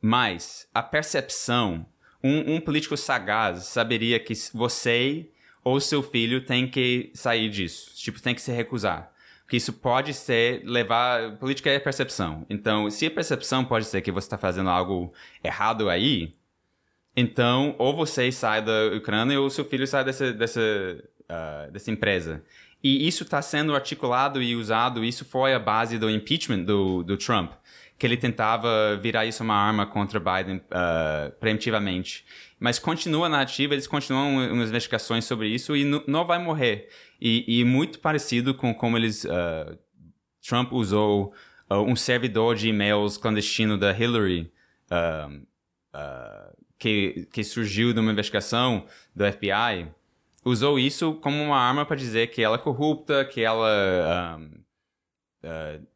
Mas a percepção, um, um político sagaz saberia que você ou seu filho tem que sair disso, tipo, tem que se recusar. Porque isso pode ser levar. Política é percepção. Então, se a percepção pode ser que você está fazendo algo errado aí, então, ou você sai da Ucrânia ou seu filho sai dessa, dessa, uh, dessa empresa. E isso está sendo articulado e usado, isso foi a base do impeachment do, do Trump, que ele tentava virar isso uma arma contra Biden uh, preemptivamente. Mas continua na ativa, eles continuam umas investigações sobre isso e não vai morrer. E, e, muito parecido com como eles. Uh, Trump usou uh, um servidor de e-mails clandestino da Hillary, que, que surgiu de uma investigação do FBI usou isso como uma arma para dizer que ela é corrupta, que ela um, uh,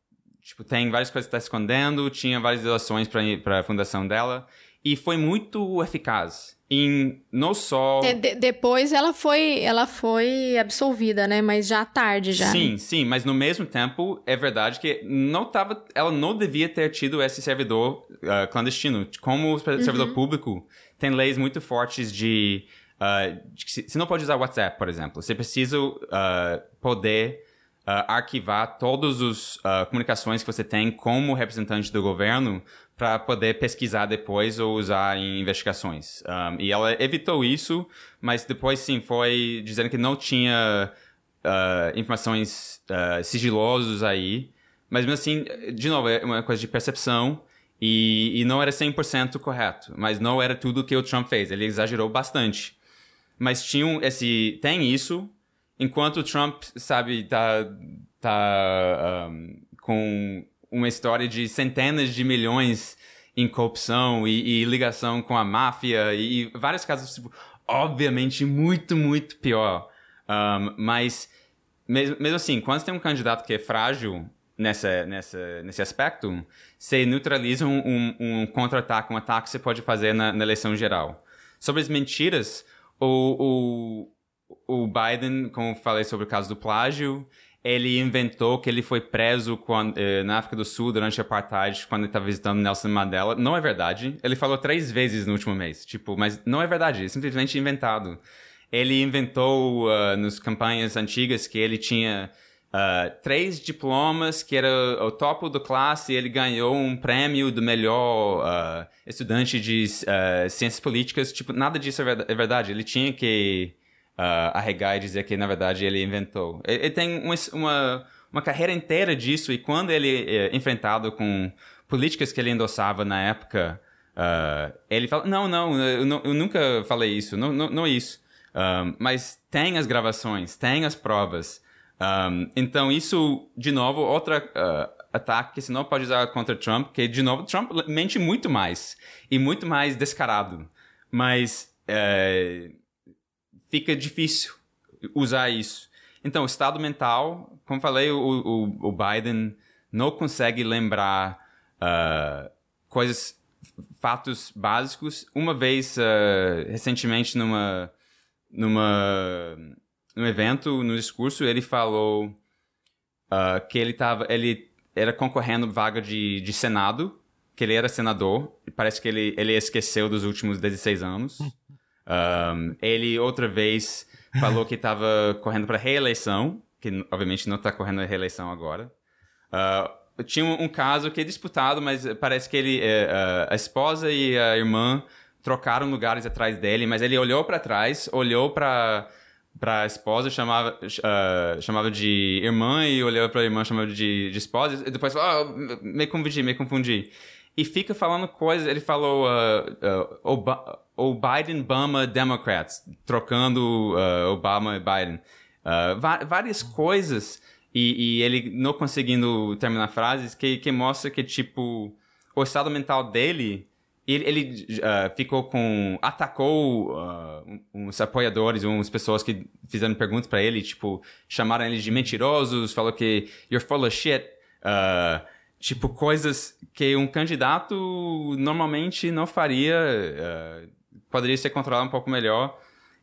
tipo tem várias coisas que está escondendo, tinha várias delações para a fundação dela e foi muito eficaz. Em não só de, de, depois ela foi ela foi absolvida, né? Mas já tarde já. Sim, né? sim, mas no mesmo tempo é verdade que não tava, ela não devia ter tido esse servidor uh, clandestino. Como o servidor uhum. público tem leis muito fortes de Uh, você não pode usar WhatsApp, por exemplo. Você precisa uh, poder uh, arquivar todas as comunicações que você tem como representante do governo para poder pesquisar depois ou usar em investigações. Um, e ela evitou isso, mas depois sim foi dizendo que não tinha informações sigilosas aí. Mas mesmo assim, de novo, é uma coisa de percepção. E, e não era 100% correto, mas não era tudo que o Trump fez. Ele exagerou bastante. Mas tinham esse. Tem isso, enquanto o Trump, sabe, tá. tá um, com uma história de centenas de milhões em corrupção e, e ligação com a máfia e, e vários casos, tipo, obviamente, muito, muito pior. Um, mas mesmo, mesmo assim, quando tem um candidato que é frágil nessa, nessa, nesse aspecto, você neutraliza um, um, um contra-ataque, um ataque que você pode fazer na, na eleição geral. Sobre as mentiras, o, o, o Biden, como falei sobre o caso do plágio, ele inventou que ele foi preso quando, eh, na África do Sul durante a apartheid, quando ele estava visitando Nelson Mandela. Não é verdade. Ele falou três vezes no último mês. Tipo, mas não é verdade. É simplesmente inventado. Ele inventou uh, nas campanhas antigas que ele tinha uh, três diplomas, que era o topo da classe, e ele ganhou um prêmio do melhor uh, estudante de ciências políticas. Tipo, nada disso é, é verdade. Ele tinha que uh, arregar e dizer que, na verdade, ele inventou. Ele, ele tem uma, uma, uma, carreira inteira disso, e quando ele é enfrentado com políticas que ele endossava na época, uh, ele fala, não, não eu, eu nunca falei isso, não, não, não é isso. Um, mas tem as gravações, tem as provas. Um, então, isso, de novo, outra uh, ataque que você não pode usar contra Trump, que, de novo, Trump mente muito mais. E muito mais descarado. Mas... Uh, fica difícil usar isso. Então, o estado mental, como falei, o, o, o Biden não consegue lembrar uh, coisas, fatos básicos. Uma vez, uh, recentemente, numa, numa, num evento, no discurso, ele falou uh, que ele tava, ele era concorrendo vaga de, de Senado, que ele era senador. Parece que ele, ele esqueceu dos últimos 16 anos. Um, ele outra vez falou que estava correndo para reeleição, que obviamente não está correndo a reeleição agora. Uh, tinha um, um, caso que é disputado, mas parece que ele, uh, a esposa e a irmã trocaram lugares atrás dele, mas ele olhou para trás, olhou para para a esposa, chamava, uh, chamava de irmã e olhava para a irmã, chamava de, de esposa, e depois falou, oh, me confundi, me confundi. E fica falando coisas, ele falou uh, uh, o Biden-Bama Democrats, trocando Obama e Biden. Várias coisas, e, e, ele não conseguindo terminar frases, que, que mostra que, tipo, o estado mental dele, ele, ele uh, ficou com... atacou uns apoiadores, umas pessoas que fizeram perguntas para ele, tipo, chamaram ele de mentirosos, falou que you're full of shit, tipo, coisas que um candidato normalmente não faria poderia ser controlado um pouco melhor.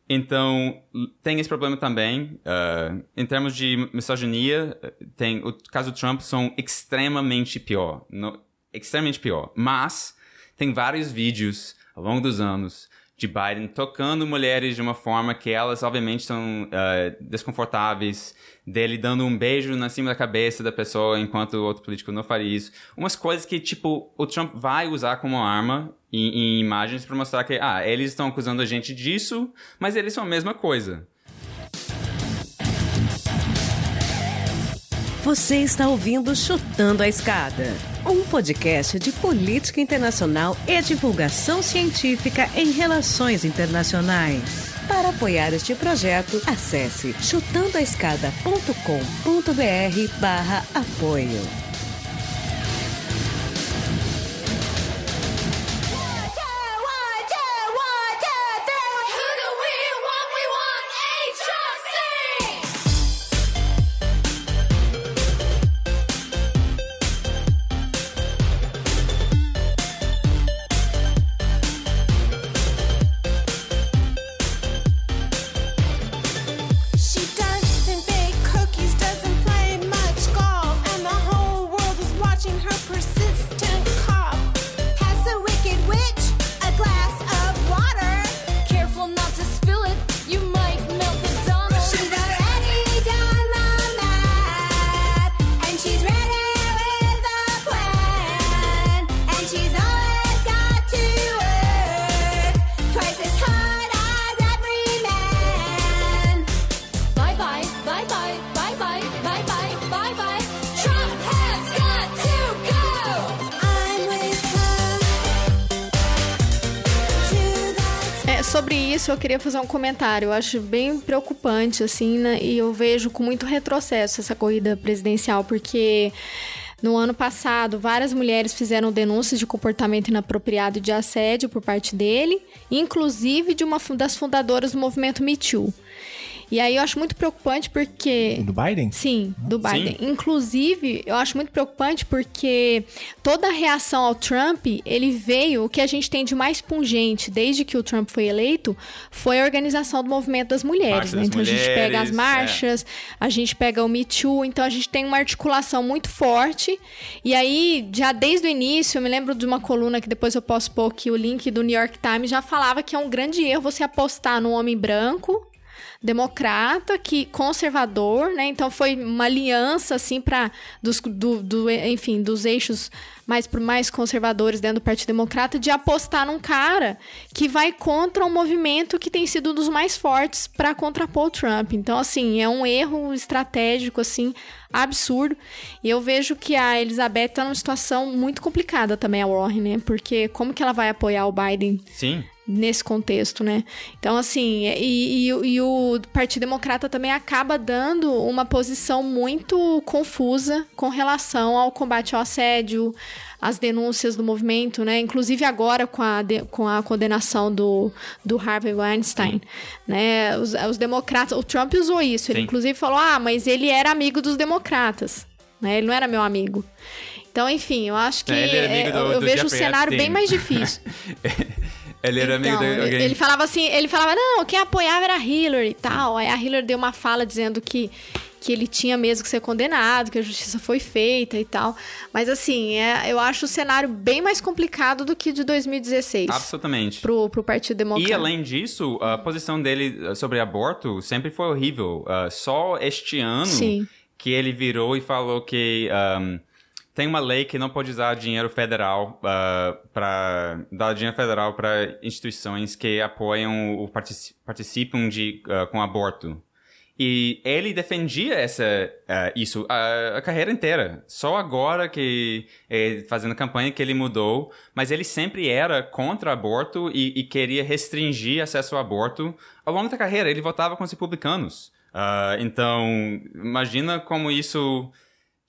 Então, tem esse problema também. Uh, em termos de misoginia, tem, o caso do Trump são extremamente pior. No, extremamente pior. Mas, tem vários vídeos ao longo dos anos de Biden tocando mulheres de uma forma que elas, obviamente, estão uh, desconfortáveis, dele dando um beijo na cima da cabeça da pessoa enquanto o outro político não faria isso. Umas coisas que, tipo, o Trump vai usar como arma em, em imagens para mostrar que, ah, eles estão acusando a gente disso, mas eles são a mesma coisa. Você está ouvindo Chutando a Escada, um podcast de política internacional e divulgação científica em relações internacionais. Para apoiar este projeto, acesse chutandoaescada.com.br barra apoio. Queria fazer um comentário. Eu acho bem preocupante, assim, né? E eu vejo com muito retrocesso essa corrida presidencial, porque no ano passado, várias mulheres fizeram denúncias de comportamento inapropriado e de assédio por parte dele, inclusive de uma das fundadoras do movimento Me Too. E aí eu acho muito preocupante porque. Do Biden? Sim, do Biden. Sim. Inclusive, eu acho muito preocupante porque toda a reação ao Trump, ele veio, o que a gente tem de mais pungente desde que o Trump foi eleito, foi a organização do movimento das mulheres. Né? Então mulheres, a gente pega as marchas, é. a gente pega o Me Too, então a gente tem uma articulação muito forte. E aí, já desde o início, eu me lembro de uma coluna que depois eu posso pôr aqui o link do New York Times, já falava que é um grande erro você apostar num homem branco democrata, que conservador, né? Então foi uma aliança assim para dos do, do, enfim, dos eixos mais mais conservadores dentro do Partido Democrata de apostar num cara que vai contra um movimento que tem sido um dos mais fortes para contrapor o Trump. Então assim, é um erro estratégico assim absurdo. E eu vejo que a Elizabeth tá numa situação muito complicada também a Warren, né? Porque como que ela vai apoiar o Biden? Sim nesse contexto, né? Então, assim, e, e, e, o Partido Democrata também acaba dando uma posição muito confusa com relação ao combate ao assédio, às denúncias do movimento, né? Inclusive agora com a, de, com a condenação do, do Harvey Weinstein, né? Os, os, democratas, o Trump usou isso, ele Sim. inclusive falou, ah, mas ele era amigo dos democratas, né? Ele não era meu amigo. Então, enfim, eu acho que é, do, eu, vejo o cenário bem mais difícil. [laughs] Ele era então, amigo de alguém. Ele falava assim, ele falava, não, quem apoiava era a Hillary e tal. Aí a Hillary deu uma fala dizendo que, que ele tinha mesmo que ser condenado, que a justiça foi feita e tal. Mas assim, é, eu acho o cenário bem mais complicado do que de 2016. Absolutamente. Pro, pro Partido Democrata. E além disso, a posição dele uh, sobre aborto sempre foi horrível. Uh, só este ano Sim. que ele virou e falou que. Um, tem uma lei que não pode usar dinheiro federal uh, ah, para dar dinheiro federal para instituições que apoiam ou particip, participam de uh, com aborto. E ele defendia essa uh, isso a, a, carreira inteira. Só agora que é, fazendo campanha que ele mudou, mas ele sempre era contra aborto e, e, queria restringir acesso ao aborto ao longo da carreira. Ele votava com os republicanos. então imagina como isso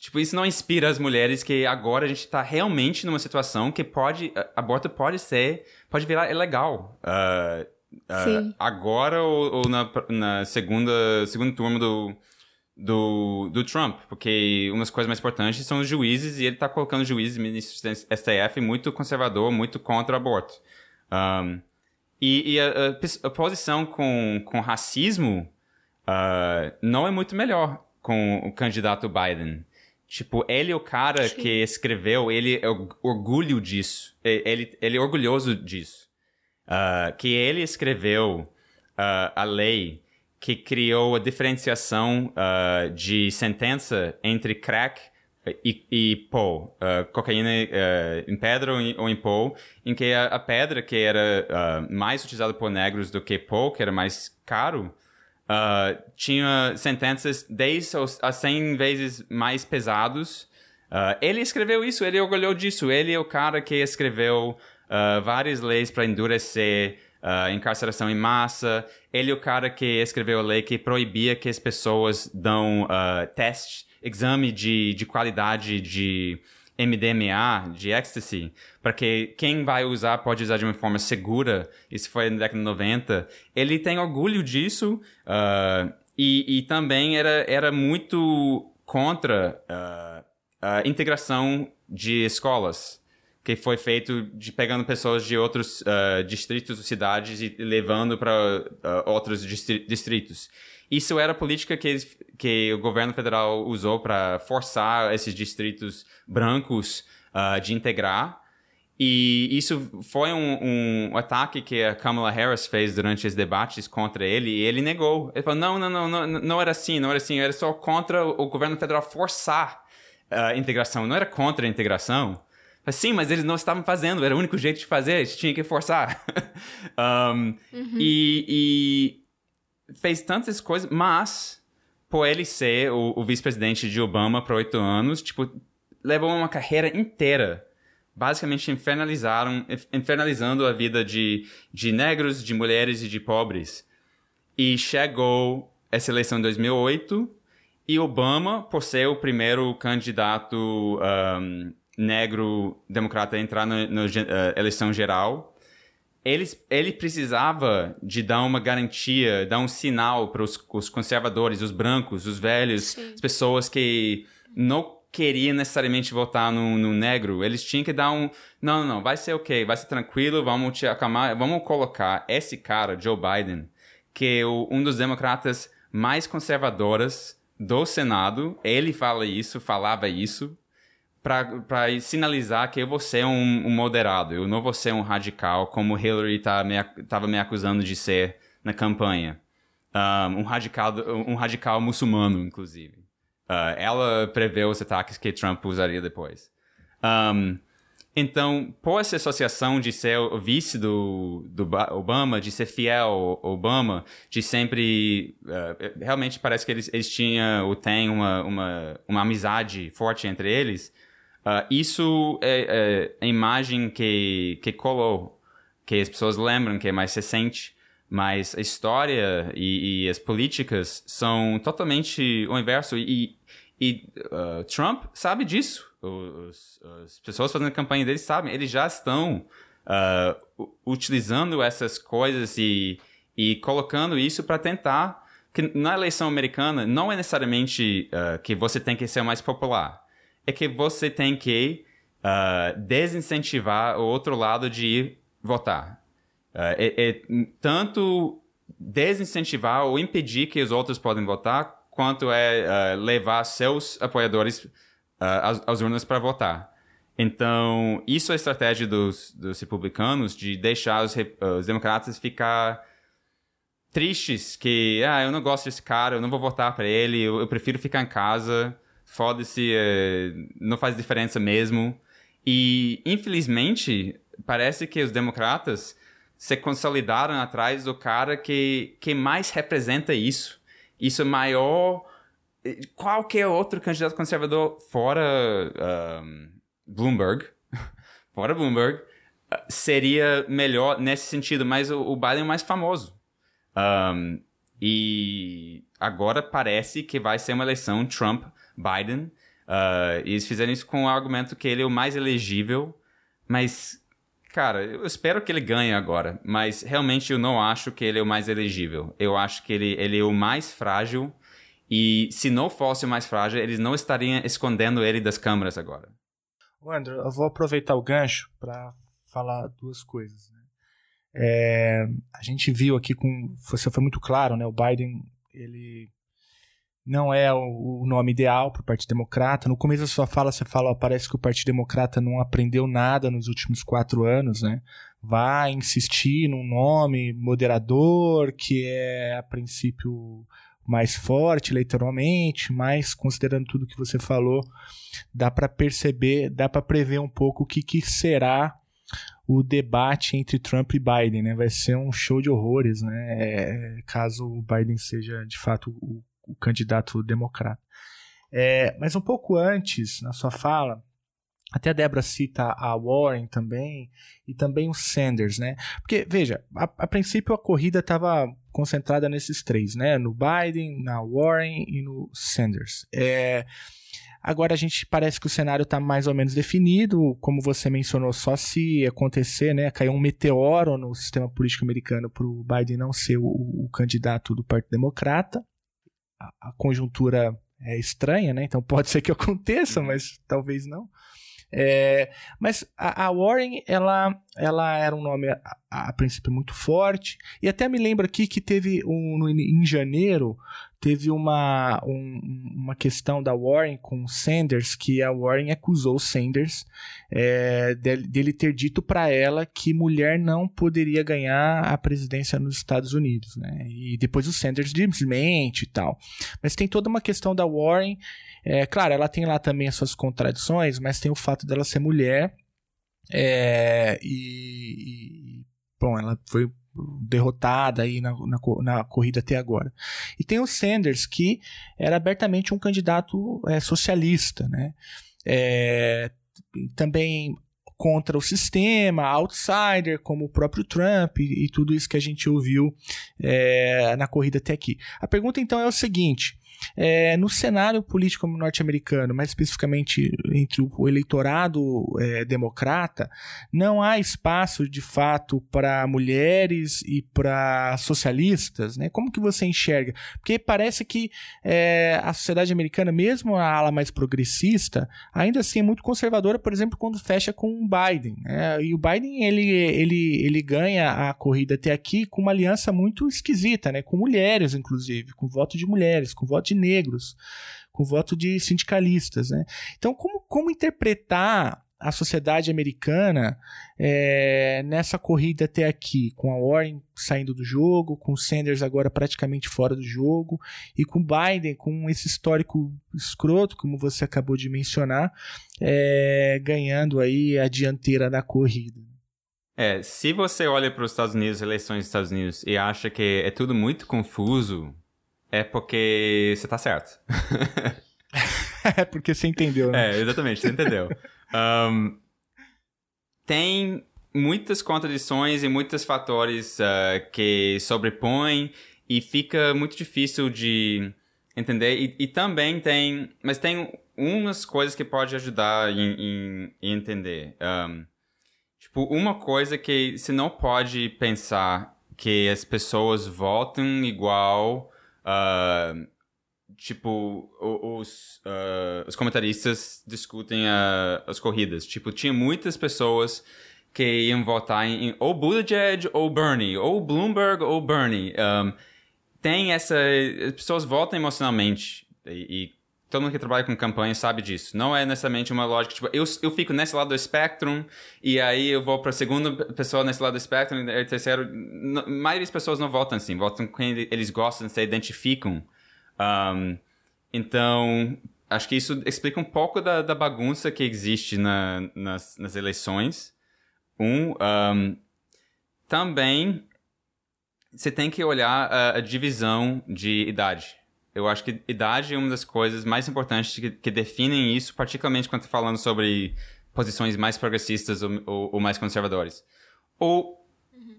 Tipo, isso não inspira as mulheres que agora a gente tá realmente numa situação que pode. Aborto pode ser. Pode virar ilegal. Uh, uh, agora ou, ou, na, na segunda, segundo turno do, do, do Trump. Porque umas coisas mais importantes são os juízes e ele tá colocando juízes, ministros do STF muito conservador, muito contra o aborto. Um, e, e a, a, a, posição com, com racismo uh, não é muito melhor com o candidato Biden. Tipo, ele é o cara Sim. que escreveu, ele é orgulho disso. Ele, ele é orgulhoso disso. Uh, que ele escreveu uh, a lei que criou a diferenciação uh, de sentença entre crack e, e pó, cocaína em pedra ou em, ou em pó, em que a, a pedra, que era mais utilizada por negros do que pó, que era mais caro, uh, tinha sentenças 10 a 100 vezes mais pesados. Uh, ele escreveu isso, ele orgulhou disso. Ele é o cara que escreveu uh, várias leis para endurecer encarceração em massa. Ele é o cara que escreveu a lei que proibia que as pessoas dão teste, exame de, de qualidade de MDMA, de ecstasy, para que quem vai usar pode usar de uma forma segura. Isso foi na década de 90. Ele tem orgulho disso uh, e, e, também era, era muito contra uh, a integração de escolas que foi feito de pegando pessoas de outros uh, distritos cidades e levando para uh, outros distritos. Isso era a política que, que o governo federal usou para forçar esses distritos brancos uh, de integrar. E isso foi um, um, ataque que a Kamala Harris fez durante os debates contra ele, e ele negou. Ele falou: não, não, não, não, não era assim, não era assim, era só contra o governo federal forçar a integração, não era contra a integração. Sim, mas eles não estavam fazendo, era o único jeito de fazer, eles tinham que forçar. [laughs] um, uhum. e, e fez tantas coisas, mas por ele ser o, o vice-presidente de Obama por oito anos, tipo, levou uma carreira inteira basicamente infernalizaram, infernalizando a vida de, de negros, de mulheres e de pobres. E chegou essa eleição em 2008 e Obama, por ser o primeiro candidato um, negro democrata a entrar na uh, eleição geral, ele, ele precisava de dar uma garantia, dar um sinal para os conservadores, os brancos, os velhos, Sim. as pessoas que não queriam necessariamente votar no, no, negro. Eles tinham que dar um. Não, não, vai ser ok, vai ser tranquilo, vamos te acalmar, vamos colocar esse cara, Joe Biden, que é o, um dos democratas mais conservadoras do Senado. Ele fala isso, falava isso para sinalizar que eu vou ser um, um, moderado, eu não vou ser um radical, como Hillary estava tá me, me acusando de ser na campanha. Um, um, radical, um radical muçulmano, inclusive. Uh, ela prevê os ataques que Trump usaria depois. Um, então, por essa associação de ser o vice do, do Obama, de ser fiel ao Obama, de sempre. Uh, realmente parece que eles, eles tinham ou têm uma, uma, uma amizade forte entre eles. Uh, isso é, é, a imagem que, que colou, que as pessoas lembram, que é mais recente, mas a história e, e as políticas são totalmente o inverso. E, e uh, Trump sabe disso. Os, as pessoas fazendo a campanha dele sabem, eles já estão uh, utilizando essas coisas e, e colocando isso para tentar. Que na eleição americana não é necessariamente que você tem que ser mais popular é que você tem que uh, desincentivar o outro lado de ir votar. Uh, é, é, tanto desincentivar ou impedir que os outros podem votar, quanto é uh, levar seus apoiadores às, às, urnas para votar. Então, isso é a estratégia dos, dos republicanos de deixar os, os democratas ficar tristes que, ah, eu não gosto desse cara, eu não vou votar para ele, eu, eu prefiro ficar em casa foda-se, é, não faz diferença mesmo. E, infelizmente, parece que os democratas se consolidaram atrás do cara que, que mais representa isso. Isso é maior. Qualquer outro candidato conservador fora um, Bloomberg, [laughs] fora Bloomberg, seria melhor nesse sentido, mas o, o Biden é mais famoso. Um, e agora parece que vai ser uma eleição Trump Biden. Uh, e eles fizeram isso com o argumento que ele é o mais elegível, mas, cara, eu espero que ele ganhe agora, mas realmente eu não acho que ele é o mais elegível. Eu acho que ele, ele é o mais frágil, e se não fosse o mais frágil, eles não estariam escondendo ele das câmeras agora. Andrew, eu vou aproveitar o gancho para falar duas coisas. Né? É, a gente viu aqui com. Você foi muito claro, né? O Biden ele não é o, nome ideal para o Partido Democrata. No começo da sua fala, você fala, ó, parece que o Partido Democrata não aprendeu nada nos últimos quatro anos, né? Vai insistir num nome moderador, que é, a princípio, mais forte eleitoralmente, mas considerando tudo que você falou, dá para perceber, dá para prever um pouco o que, que será o debate entre Trump e Biden, né? Vai ser um show de horrores, né? É, caso o Biden seja de fato o o candidato democrata. É, mas um pouco antes, na sua fala, até a Débora cita a Warren também, e também o Sanders, né? Porque, veja, a, a princípio a corrida estava concentrada nesses três, né? No Biden, na Warren e no Sanders. É, agora a gente parece que o cenário está mais ou menos definido, como você mencionou, só se acontecer, né? Cair um meteoro no sistema político americano para o Biden não ser o, o candidato do Partido Democrata a, conjuntura é estranha, né? Então pode ser que [laughs] aconteça, uhum. mas talvez não. É, mas a, a, Warren, ela, ela era um nome a, a, princípio muito forte, e até me lembro aqui que teve um, no, em janeiro teve uma, um, uma questão da Warren com Sanders, que a Warren acusou Sanders é, dele, dele ter dito para ela que mulher não poderia ganhar a presidência nos Estados Unidos, né? E depois o Sanders desmente e tal. Mas tem toda uma questão da Warren. É, claro, ela tem lá também as suas contradições, mas tem o fato dela ser mulher. É, e, e, bom, ela foi derrotada aí na, na, na, corrida até agora. E tem o Sanders, que era abertamente um candidato é, socialista, né? É, também contra o sistema, outsider, como o próprio Trump e, e tudo isso que a gente ouviu é, na corrida até aqui. A pergunta então é o seguinte: é, no cenário político norte-americano, mais especificamente entre o eleitorado é, democrata, não há espaço de fato para mulheres e para socialistas, né? Como que você enxerga? Porque parece que é, a sociedade americana, mesmo a ala mais progressista, ainda assim é muito conservadora, por exemplo, quando fecha com o Biden. Né? E o Biden ele, ele, ele ganha a corrida até aqui com uma aliança muito esquisita, né? Com mulheres, inclusive, com voto de mulheres, com voto de negros, com voto de sindicalistas, né? Então, como, como interpretar a sociedade americana é, nessa corrida até aqui, com a Warren saindo do jogo, com o Sanders agora praticamente fora do jogo, e com Biden com esse histórico escroto, como você acabou de mencionar, é, ganhando aí a dianteira da corrida. É, se você olha para os Estados Unidos, eleições dos Estados Unidos, e acha que é tudo muito confuso, é porque você tá certo. [laughs] é porque você entendeu, né? É, exatamente, você entendeu. Um, tem muitas contradições e muitos fatores uh, que sobrepõem e fica muito difícil de entender. E, e, também tem. Mas tem umas coisas que pode ajudar em, em, em entender. Um, tipo, uma coisa que você não pode pensar que as pessoas votam igual. Uh, tipo, os, uh, os comentaristas discutem uh, as corridas. Tipo, tinha muitas pessoas que iam votar em, em ou Buttigieg ou Bernie, ou Bloomberg ou Bernie. Um, tem essa... As pessoas votam emocionalmente e, e, todo mundo que trabalha com campanha sabe disso. Não é necessariamente uma lógica, tipo, eu, eu fico nesse lado do espectro e aí eu vou para a segunda pessoa nesse lado do espectro e terceiro... A maioria das pessoas não votam assim, votam com quem eles gostam, se identificam. Um, então, acho que isso explica um pouco da, da bagunça que existe na, nas, nas eleições. Um, um, também você tem que olhar a, a, divisão de idade. Eu acho que idade é uma das coisas mais importantes que, que definem isso, particularmente quando está falando sobre posições mais progressistas ou, ou, ou mais conservadoras. Ou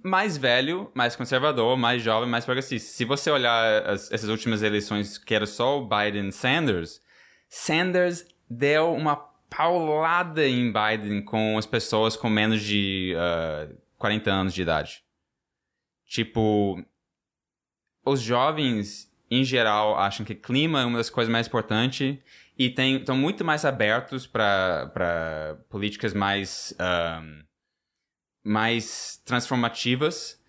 mais velho, mais conservador, mais jovem, mais progressista. Se você olhar as, essas últimas eleições, que era só o Biden Sanders, Sanders deu uma paulada em Biden com as pessoas com menos de uh, 40 anos de idade. Tipo, os jovens, em geral, acham que clima é uma das coisas mais importantes e estão muito mais abertos para políticas mais. Um, mais transformativas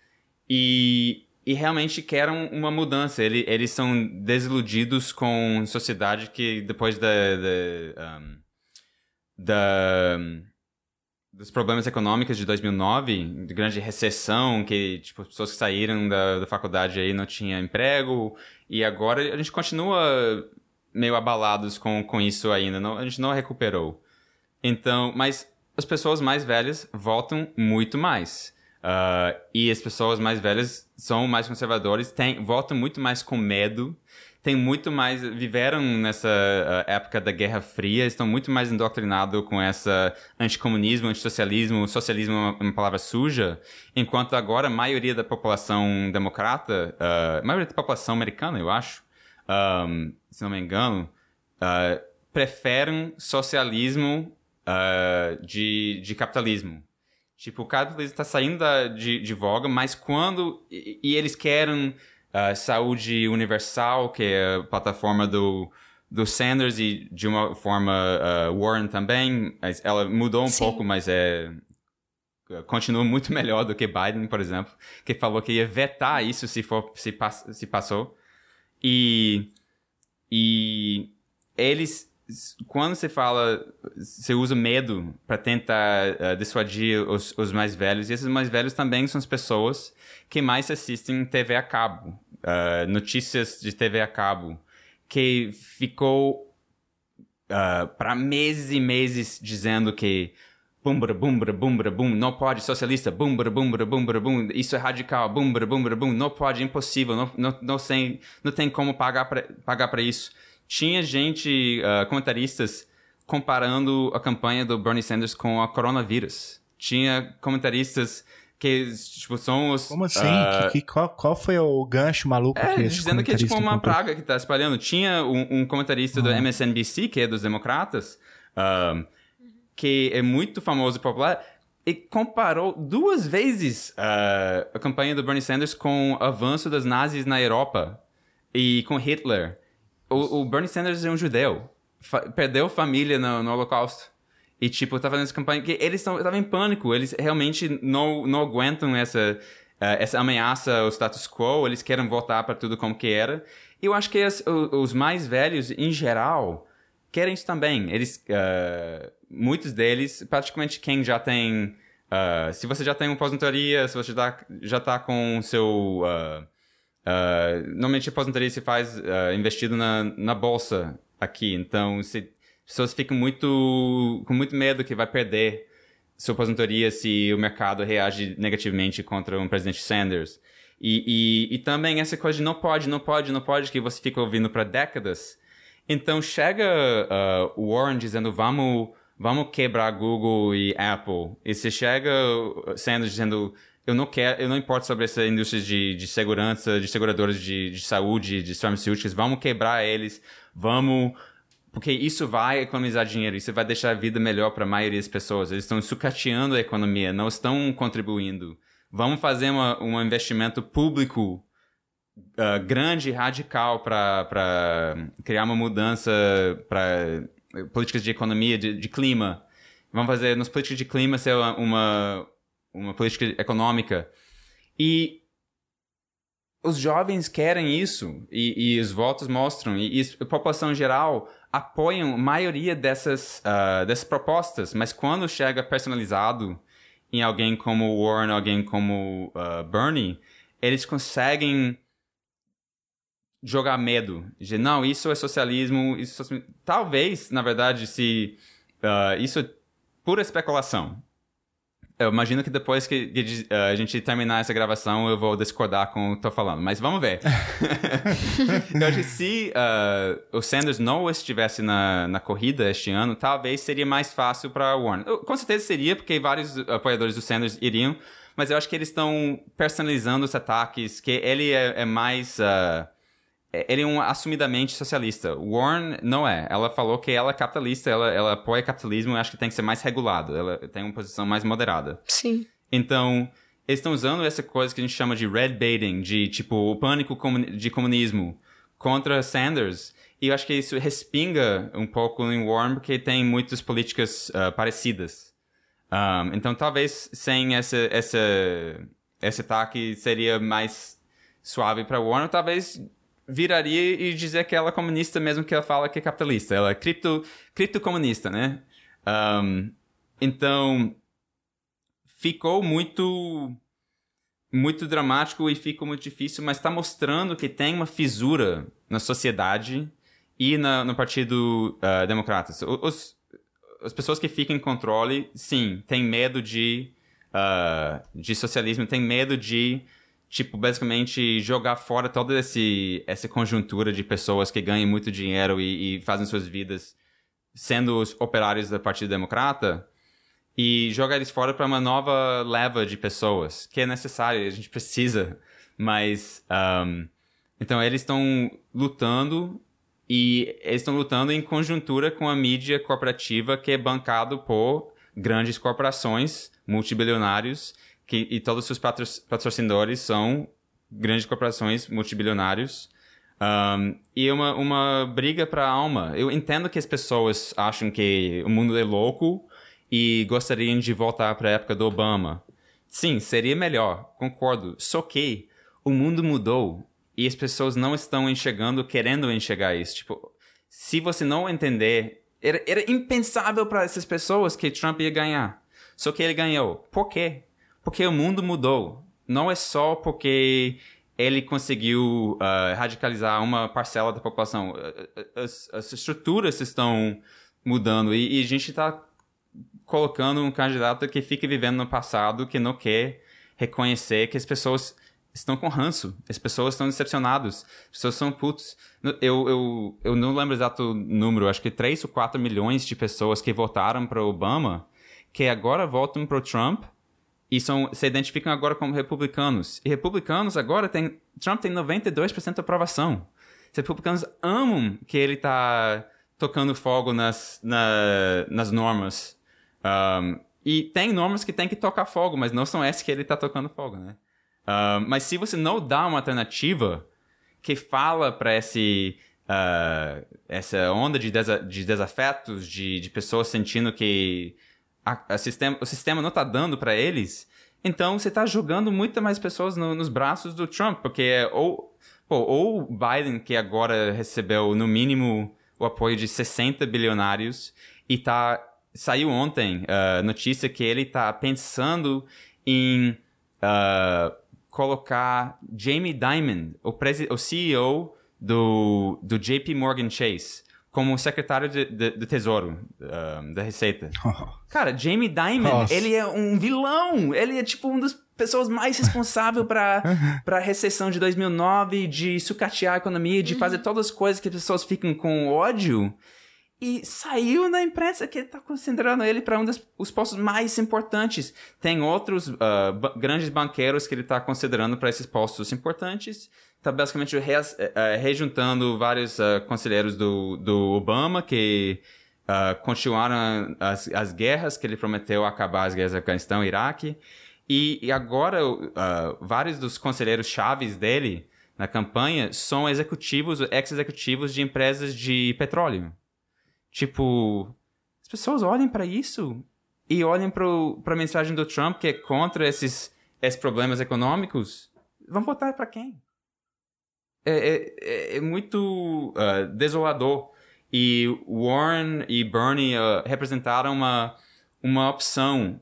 e, e realmente querem uma mudança. Ele, eles são desiludidos com sociedade que depois da, da, um, da dos problemas econômicos de 2009, de grande recessão, que tipo, as pessoas que saíram da, da faculdade aí não tinham emprego, e agora a gente continua meio abalados com, com isso ainda, não, a gente não recuperou. Então, mas as pessoas mais velhas votam muito mais. Uh, e as pessoas mais velhas são mais conservadores, têm, votam muito mais com medo, têm muito mais, viveram nessa uh, época da Guerra Fria, estão muito mais indoctrinados com essa anticomunismo, antissocialismo, socialismo é uma, uma palavra suja, enquanto agora a maioria da população democrata, uh, a maioria da população americana, eu acho, um, se não me engano, uh, preferem socialismo uh, de, de capitalismo. Tipo, o capitalismo está saindo da, de, de voga, mas quando. E, e eles querem uh, saúde universal, que é a plataforma do, do Sanders e de uma forma uh, Warren também. Ela mudou um Sim. pouco, mas é. Continua muito [laughs] melhor do que Biden, por exemplo, que falou que ia vetar isso se, for, se, se passou. E. E eles quando você fala, você usa medo para tentar uh, dissuadir os, os, mais velhos, e esses mais velhos também são as pessoas que mais assistem TV a cabo, uh, notícias de TV a cabo, que ficou uh, para meses e meses dizendo que bumbra, bumbra, bumbra, bum, não pode, socialista, bumbra, bumbra, bumbra, bum, isso é radical, bumbra, bumbra, bum, não pode, impossível, não, não, não, tem, não tem como pagar para pagar isso tinha gente, uh, comentaristas, comparando a campanha do Bernie Sanders com a coronavírus. Tinha comentaristas que tipo, são os. Como assim? Uh, que, que, qual, qual foi o gancho maluco é, que dizendo que é tipo uma praga que tá espalhando. Tinha um, um comentarista do MSNBC, que é dos democratas, uh, que é muito famoso e popular, e comparou duas vezes uh, a campanha do Bernie Sanders com o avanço das nazis na Europa e com Hitler. O, o Bernie Sanders é um judeu. Fa perdeu família no, no Holocausto. E, tipo, tá fazendo essa campanha que eles estavam em pânico. Eles realmente não, não aguentam essa, uh, essa ameaça ao status quo. Eles querem voltar para tudo como que era. E eu acho que as, os mais velhos, em geral, querem isso também. Eles, uh, muitos deles, praticamente quem já tem... Uh, se você já tem uma aposentadoria, se você já, já tá com o seu... normalmente a aposentadoria se faz investido na, na bolsa aqui. Então, se pessoas ficam muito com muito medo que vai perder sua aposentadoria se o mercado reage negativamente contra um presidente Sanders. E, e, e também essa coisa de não pode, não pode, não pode, que você fica ouvindo para décadas. Então chega uh, o Warren dizendo vamos, vamos quebrar Google e Apple. E você chega Sanders dizendo eu não quero, eu não importo sobre essa indústria de, de segurança, de seguradoras de, de saúde, de pharmaceuticals, vamos quebrar eles, vamos porque isso vai economizar dinheiro, isso vai deixar a vida melhor para a maioria das pessoas. Eles estão sucateando a economia, não estão contribuindo. Vamos fazer uma, um investimento público uh, grande, radical, para criar uma mudança para políticas de economia, de, de, clima. Vamos fazer nas políticas de clima ser uma, uma política econômica. E os jovens querem isso, e, e os votos mostram, e, e a população geral apoiam a maioria dessas, uh, dessas propostas, mas quando chega personalizado em alguém como Warren, alguém como uh, Bernie, eles conseguem jogar medo. De, não, isso é socialismo, isso é Talvez, na verdade, se uh, isso é pura especulação. Eu imagino que depois que, que uh, a gente terminar essa gravação, eu vou discordar com o que tô falando. Mas vamos ver. [laughs] eu acho que se uh, o Sanders não estivesse na, na corrida este ano, talvez seria mais fácil para Warren. Com certeza seria, porque vários apoiadores do Sanders iriam. Mas eu acho que eles estão personalizando os ataques, que ele é, é mais... Uh, ele é um assumidamente socialista. Warren não é. Ela falou que ela é capitalista, ela, ela apoia capitalismo e acha que tem que ser mais regulado. Ela tem uma posição mais moderada. Sim. Então, eles estão usando essa coisa que a gente chama de red baiting, de tipo, o pânico de comunismo contra Sanders. E eu acho que isso respinga um pouco em Warren, porque tem muitas políticas uh, parecidas. Um, então, talvez sem essa, essa, esse ataque seria mais suave para Warren, talvez viraria e dizer que ela é comunista mesmo que ela fala que é capitalista. Ela é cripto, criptocomunista, né? Um, então, ficou muito muito dramático e ficou muito difícil, mas está mostrando que tem uma fisura na sociedade e na, no Partido uh, Democrata. Os, as pessoas que ficam em controle, sim, têm medo de, uh, de socialismo, têm medo de tipo, basicamente jogar fora toda esse, essa conjuntura de pessoas que ganham muito dinheiro e, e fazem suas vidas sendo os operários do Partido Democrata e jogar eles fora para uma nova leva de pessoas que é necessário, a gente precisa, mas um, então eles estão lutando e eles estão lutando em conjuntura com a mídia corporativa que é bancado por grandes corporações multibilionários que, e todos os seus patrocinadores são grandes corporações multibilionários. Um, e uma, uma briga para a alma. Eu entendo que as pessoas acham que o mundo é louco e gostariam de voltar para a época do Obama. Sim, seria melhor, concordo. Só que o mundo mudou e as pessoas não estão enxergando, querendo enxergar isso. Tipo, se você não entender, era, era impensável para essas pessoas que Trump ia ganhar. Só que ele ganhou. Por quê? Porque o mundo mudou. Não é só porque ele conseguiu uh, radicalizar uma parcela da população. As, as estruturas estão mudando e, e a gente está colocando um candidato que fica vivendo no passado, que não quer reconhecer que as pessoas estão com ranço, as pessoas estão decepcionadas, as pessoas são putos. Eu, eu, eu não lembro o exato número, acho que 3 ou 4 milhões de pessoas que votaram para Obama, que agora votam para Trump e são, se identificam agora como republicanos. E republicanos agora tem. Trump tem 92% de aprovação. Os republicanos amam que ele está tocando fogo nas, na, nas normas. Um, e tem normas que tem que tocar fogo, mas não são essas que ele está tocando fogo, né? Mas se você não dá uma alternativa que fala para esse uh, essa onda de, desa de desafetos, de, de pessoas sentindo que a, a sistema, o sistema não está dando para eles, então você está jogando muitas mais pessoas no, nos braços do Trump, porque é ou, pô, ou Biden, que agora recebeu no mínimo o apoio de 60 bilionários, e tá, saiu ontem a uh, notícia que ele está pensando em uh, colocar Jamie Dimon, o, o CEO do, do JP Morgan Chase como secretário de, de, de Tesouro uh, da Receita. [laughs] Cara, Jamie Dimon, Nossa. ele é um vilão. Ele é tipo um das pessoas mais responsáveis [laughs] para a recessão de 2009, de sucatear a economia, de fazer todas as coisas que as pessoas ficam com ódio. E saiu na imprensa que ele está considerando ele para um dos postos mais importantes. Tem outros uh, grandes banqueiros que ele está considerando para esses postos importantes tá basicamente re, uh, rejuntando vários uh, conselheiros do, do Obama que uh, continuaram as, as guerras que ele prometeu acabar as guerras do Afeganistão e Iraque. E, e agora, vários dos conselheiros chaves dele na campanha são executivos, ex-executivos de empresas de petróleo. Tipo, as pessoas olhem para isso e olhem para a mensagem do Trump que é contra esses, esses problemas econômicos. Vão votar para quem? É, é, é, é muito uh, desolador. E Warren e Bernie uh, representaram uma, uma opção,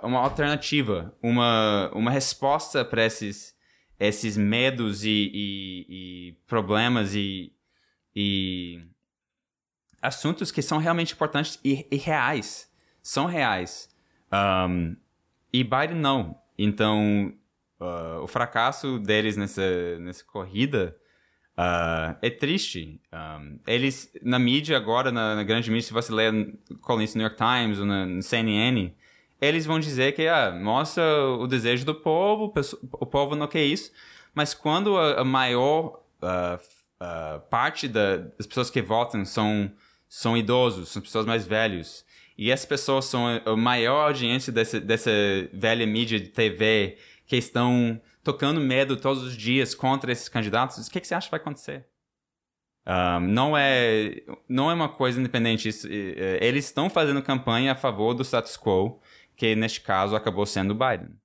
uma alternativa, uma, uma resposta para esses, esses medos e, e, e problemas e, e, assuntos que são realmente importantes e, e reais. São reais. Um, e Biden não. Então, uh, o fracasso deles nessa, nessa corrida Uh, é triste. Um, eles, na mídia agora, na, na, grande mídia, se você ler no New York Times ou na, no CNN, eles vão dizer que ah, mostra o desejo do povo, o povo não quer isso. Mas quando a, a maior uh, parte da, das pessoas que votam são, são idosos, são pessoas mais velhos, e essas pessoas são a maior audiência dessa, dessa velha mídia de TV que estão tocando medo todos os dias contra esses candidatos, o que, que você acha que vai acontecer? Um, não é não é uma coisa independente. Isso, eles estão fazendo campanha a favor do status quo, que neste caso acabou sendo Biden.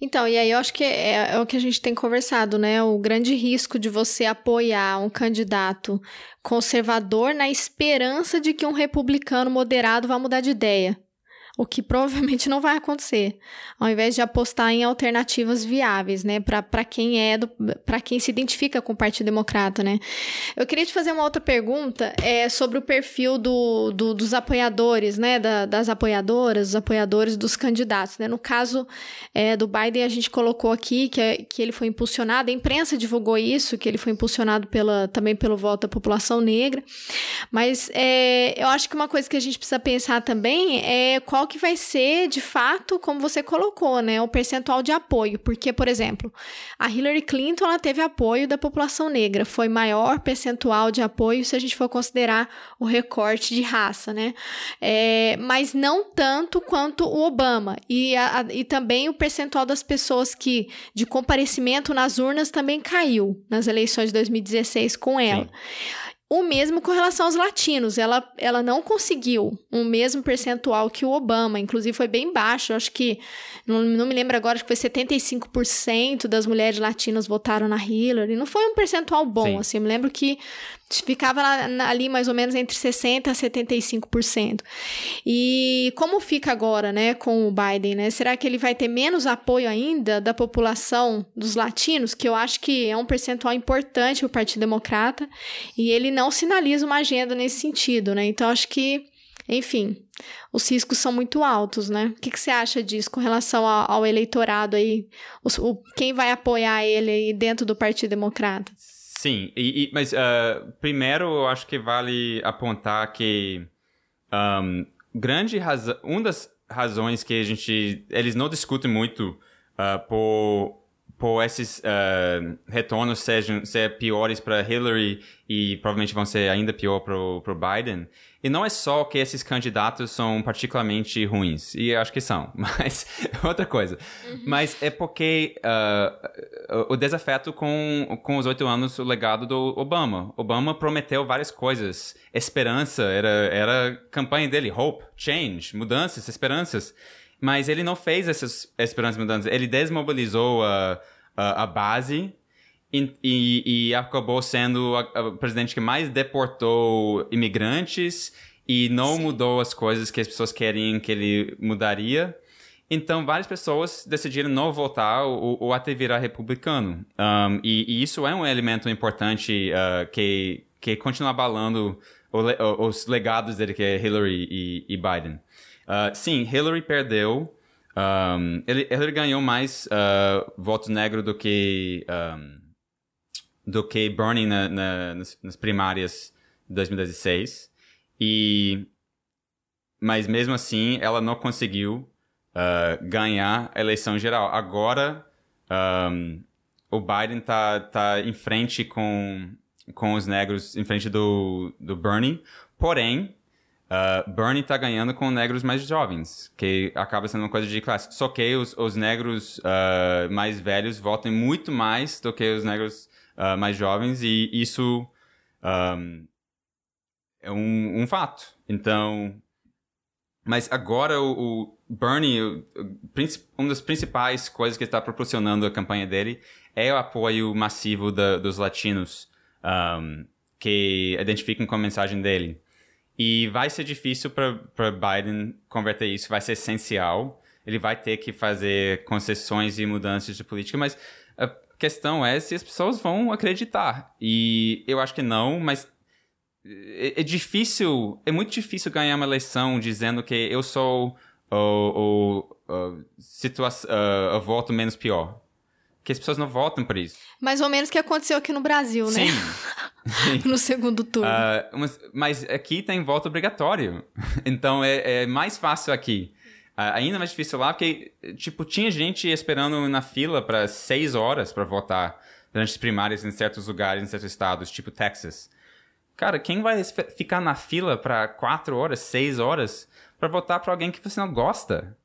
Então, e aí eu acho que é, é, o que a gente tem conversado, né? O grande risco de você apoiar um candidato conservador na esperança de que um republicano moderado vá mudar de ideia o que provavelmente não vai acontecer, ao invés de apostar em alternativas viáveis, né, para quem é para quem se identifica com o Partido Democrata, né. Eu queria te fazer uma outra pergunta é sobre o perfil do, do dos apoiadores, né, da, das apoiadoras, dos apoiadores dos candidatos, né. No caso é, do Biden a gente colocou aqui que, é, que ele foi impulsionado, a imprensa divulgou isso, que ele foi impulsionado pela também pelo voto da população negra, mas é, eu acho que uma coisa que a gente precisa pensar também é qual que vai ser, de fato, como você colocou, né, o percentual de apoio. Porque, por exemplo, a Hillary Clinton ela teve apoio da população negra, foi maior percentual de apoio se a gente for considerar o recorte de raça, né? É, mas não tanto quanto o Obama. E, a, e também o percentual das pessoas que de comparecimento nas urnas também caiu nas eleições de 2016 com ela. Sim. O mesmo com relação aos latinos. Ela, ela não conseguiu um mesmo percentual que o Obama. Inclusive, foi bem baixo. Acho que, não, não me lembro agora, acho que foi 75% das mulheres latinas votaram na Hillary. Não foi um percentual bom, Sim. assim. Eu me lembro que ficava ali mais ou menos entre 60% a 75%. E como fica agora, né, com o Biden, né? Será que ele vai ter menos apoio ainda da população dos latinos, que eu acho que é um percentual importante para o Partido Democrata, e ele não sinaliza uma agenda nesse sentido, né? Então acho que, enfim, os riscos são muito altos, né? O que, que você acha disso com relação ao, ao eleitorado aí? O, quem vai apoiar ele aí dentro do Partido Democrata? Sim, e, e, mas uh, primeiro eu acho que vale apontar que um, grande razão, um das razões que a gente. Eles não discutem muito uh, por, por esses uh, retornos sejam ser piores para Hillary e provavelmente vão ser ainda pior para o Biden. E não é só que esses candidatos são particularmente ruins, e acho que são, [laughs] mas é outra coisa. Uhum. Mas é porque uh, o desafeto com, com os oito anos, o legado do Obama. Obama prometeu várias coisas. Esperança era, era a campanha dele, hope, change, mudanças, esperanças. Mas ele não fez essas esperanças mudanças. Ele desmobilizou a, a, a base e, e, e acabou sendo o presidente que mais deportou imigrantes e não Sim. mudou as coisas que as pessoas queriam que ele mudaria. Então, várias pessoas decidiram não votar ou, ou até virar republicano. Um, e, e, isso é um elemento importante uh, que, que continua abalando o, os legados dele, que é Hillary e, e Biden. Uh, sim, Hillary perdeu. Um, ele, Hillary ganhou mais uh, voto negro do que... Um, do que Bernie na, na, nas, nas, primárias de 2016. E, mas mesmo assim, ela não conseguiu uh, ganhar a eleição geral. Agora, um, o Biden tá, tá em frente com, com os negros, em frente do, do Bernie. Porém, Uh, Bernie tá ganhando com negros mais jovens, que acaba sendo uma coisa de classe. Só que os, os negros uh, mais velhos votam muito mais do que os negros uh, mais jovens e isso um, é um, um, fato. Então, mas agora o, o Bernie, o, uma das principais coisas que está proporcionando a campanha dele é o apoio massivo da, dos latinos um, que identificam com a mensagem dele. E vai ser difícil para Biden converter isso, vai ser essencial. Ele vai ter que fazer concessões e mudanças de política, mas questão é se as pessoas vão acreditar. E eu acho que não, mas é, é difícil, é muito difícil ganhar uma eleição dizendo que eu sou o, o, o, o voto menos pior. Que as pessoas não votam por isso. Mais ou menos o que aconteceu aqui no Brasil, né? Sim. [laughs] no segundo turno. Uh, mas, mas, aqui tem voto obrigatório. [laughs] Então é, é mais fácil aqui ainda mais difícil lá, porque, tipo, tinha gente esperando na fila para seis horas para votar durante as primárias em certos lugares, em certos estados, tipo Texas. Cara, quem vai ficar na fila para quatro horas, seis horas para votar para alguém que você não gosta?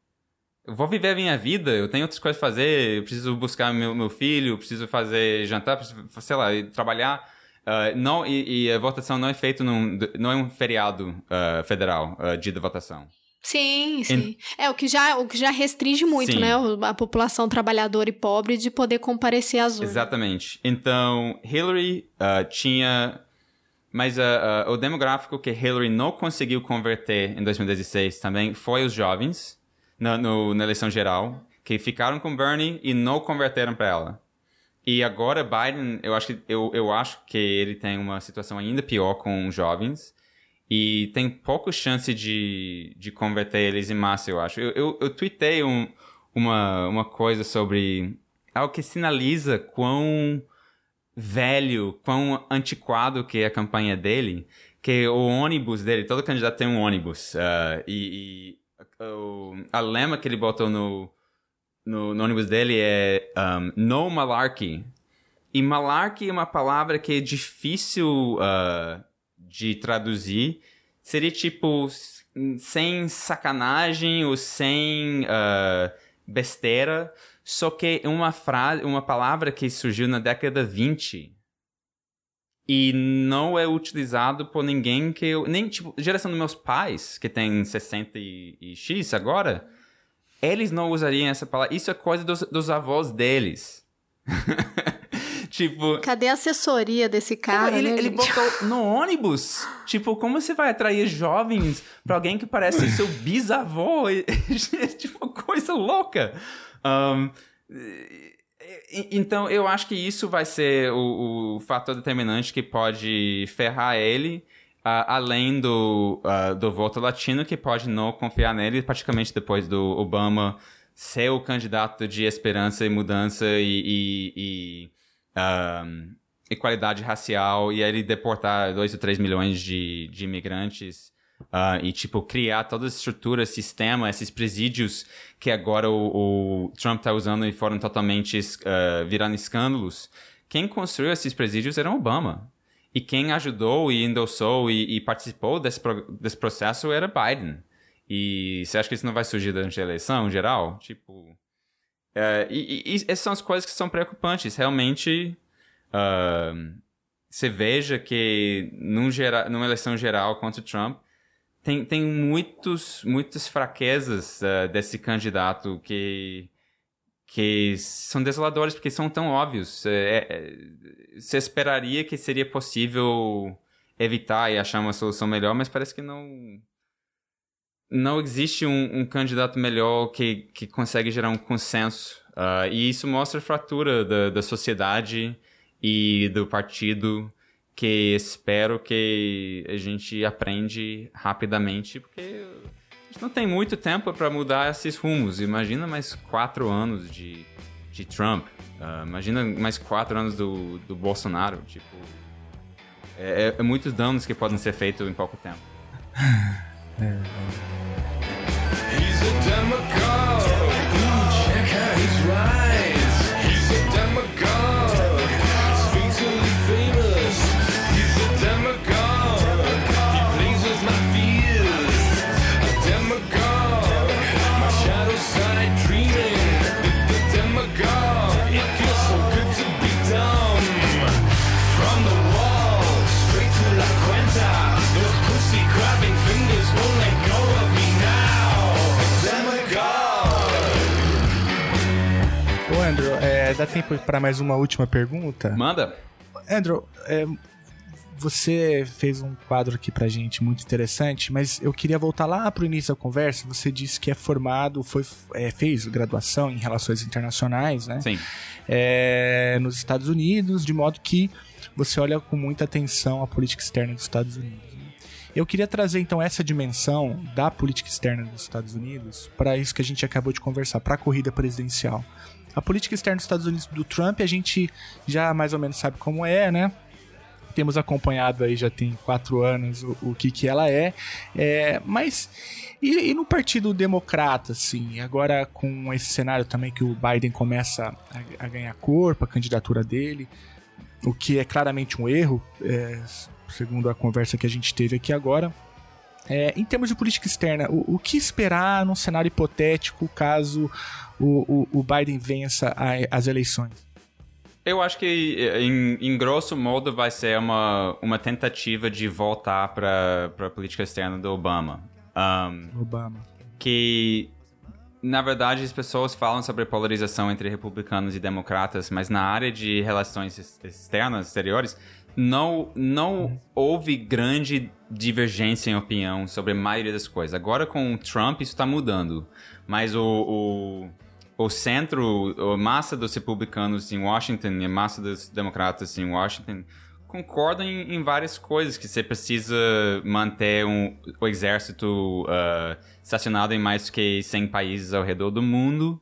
Eu vou viver a minha vida, eu tenho outras coisas a fazer, eu preciso buscar meu, meu filho, preciso fazer jantar, preciso, sei lá, trabalhar. Uh, não, e, e, a votação não é feita num, não é um feriado uh, federal, uh, dia de votação. Sim, sim. É o que já o que já restringe muito, sim. né, a população trabalhadora e pobre de poder comparecer às urnas. Exatamente. Então, Hillary uh, tinha mas uh, uh, o demográfico que Hillary não conseguiu converter em 2016 também foi os jovens na, no, na eleição geral, que ficaram com Bernie e não converteram para ela. E agora Biden, eu acho que eu, eu acho que ele tem uma situação ainda pior com jovens. E tem pouca chance de, de converter eles em massa, eu acho. Eu, eu, eu tuitei um, uma, uma coisa sobre algo que sinaliza quão velho, quão antiquado que é a campanha dele, que o ônibus dele, todo candidato tem um ônibus, uh, e o, a lema que ele botou no, no, no ônibus dele é um, no malarkey. E malarkey é uma palavra que é difícil uh, de traduzir. Seria tipo sem sacanagem ou sem uh, besteira, só que uma frase, uma palavra que surgiu na década 20 e não é utilizado por ninguém que eu, nem tipo, geração dos meus pais, que tem 60 e, e X agora, eles não usariam essa palavra. Isso é coisa dos, dos avós deles. [laughs] tipo. Cadê a assessoria desse cara? Ele, né, ele botou no ônibus. Tipo, como você vai atrair jovens pra alguém que parece seu bisavô? [laughs] tipo, coisa louca. Um, então, eu acho que isso vai ser o, o fator determinante que pode ferrar ele. Uh, além do, uh, do voto latino, que pode não confiar nele, praticamente depois do Obama ser o candidato de esperança e mudança e, e, e equalidade racial e ele deportar 2 ou 3 milhões de, de imigrantes Uh, e, tipo, criar toda a estrutura, sistema, esses presídios que agora o, o Trump está usando e foram totalmente uh, virando escândalos. Quem construiu esses presídios era Obama. E quem ajudou e endossou e, e participou desse, pro, desse processo era Biden. E você acha que isso não vai surgir durante a eleição em geral? Tipo. Uh, e, e, e, essas são as coisas que são preocupantes. Realmente. Uh, você veja que num gera, numa eleição geral contra o Trump, tem, tem muitos, muitas fraquezas uh, desse candidato que, que são desoladoras porque são tão óbvios. É, é, você esperaria que seria possível evitar e achar uma solução melhor, mas parece que não não existe um, um candidato melhor que, que consegue gerar um consenso. Uh, e isso mostra a fratura da, da sociedade e do partido que espero que a gente aprende rapidamente, porque a gente não tem muito tempo para mudar esses rumos. Imagina mais quatro anos de, de Trump. Uh, imagina mais quatro anos do, do Bolsonaro. Tipo, é, é, é muitos danos que podem ser feitos em pouco tempo. [laughs] é. He's a democrat. Ooh, check out his rise. Dá tempo para mais uma última pergunta? Manda. Andrew, é, você fez um quadro aqui pra gente muito interessante, mas eu queria voltar lá pro início da conversa. Você disse que é formado, foi, é, fez graduação em relações internacionais, né? Sim. É, nos Estados Unidos, de modo que você olha com muita atenção a política externa dos Estados Unidos. Né? Eu queria trazer então essa dimensão da política externa dos Estados Unidos para isso que a gente acabou de conversar, para a corrida presidencial. A política externa dos Estados Unidos do Trump a gente já mais ou menos sabe como é, né? Temos acompanhado aí já tem quatro anos o, o que que ela é, é mas e, e, no Partido Democrata, assim, agora com esse cenário também que o Biden começa a, a ganhar corpo, a candidatura dele, o que é claramente um erro, é, segundo a conversa que a gente teve aqui agora. É, em termos de política externa, o, o, que esperar num cenário hipotético caso o, o, o Biden vença a, as eleições? Eu acho que, em, em, grosso modo, vai ser uma, uma tentativa de voltar para a política externa do Obama. Um, Obama. Que, na verdade, as pessoas falam sobre polarização entre republicanos e democratas, mas na área de relações externas, exteriores, não, não houve grande divergência em opinião sobre a maioria das coisas. Agora com o Trump isso está mudando, mas o, o, o centro, a massa dos republicanos em Washington e a massa dos democratas em Washington concordam em, em várias coisas, que você precisa manter um, o exército uh, estacionado em mais que 100 países ao redor do mundo,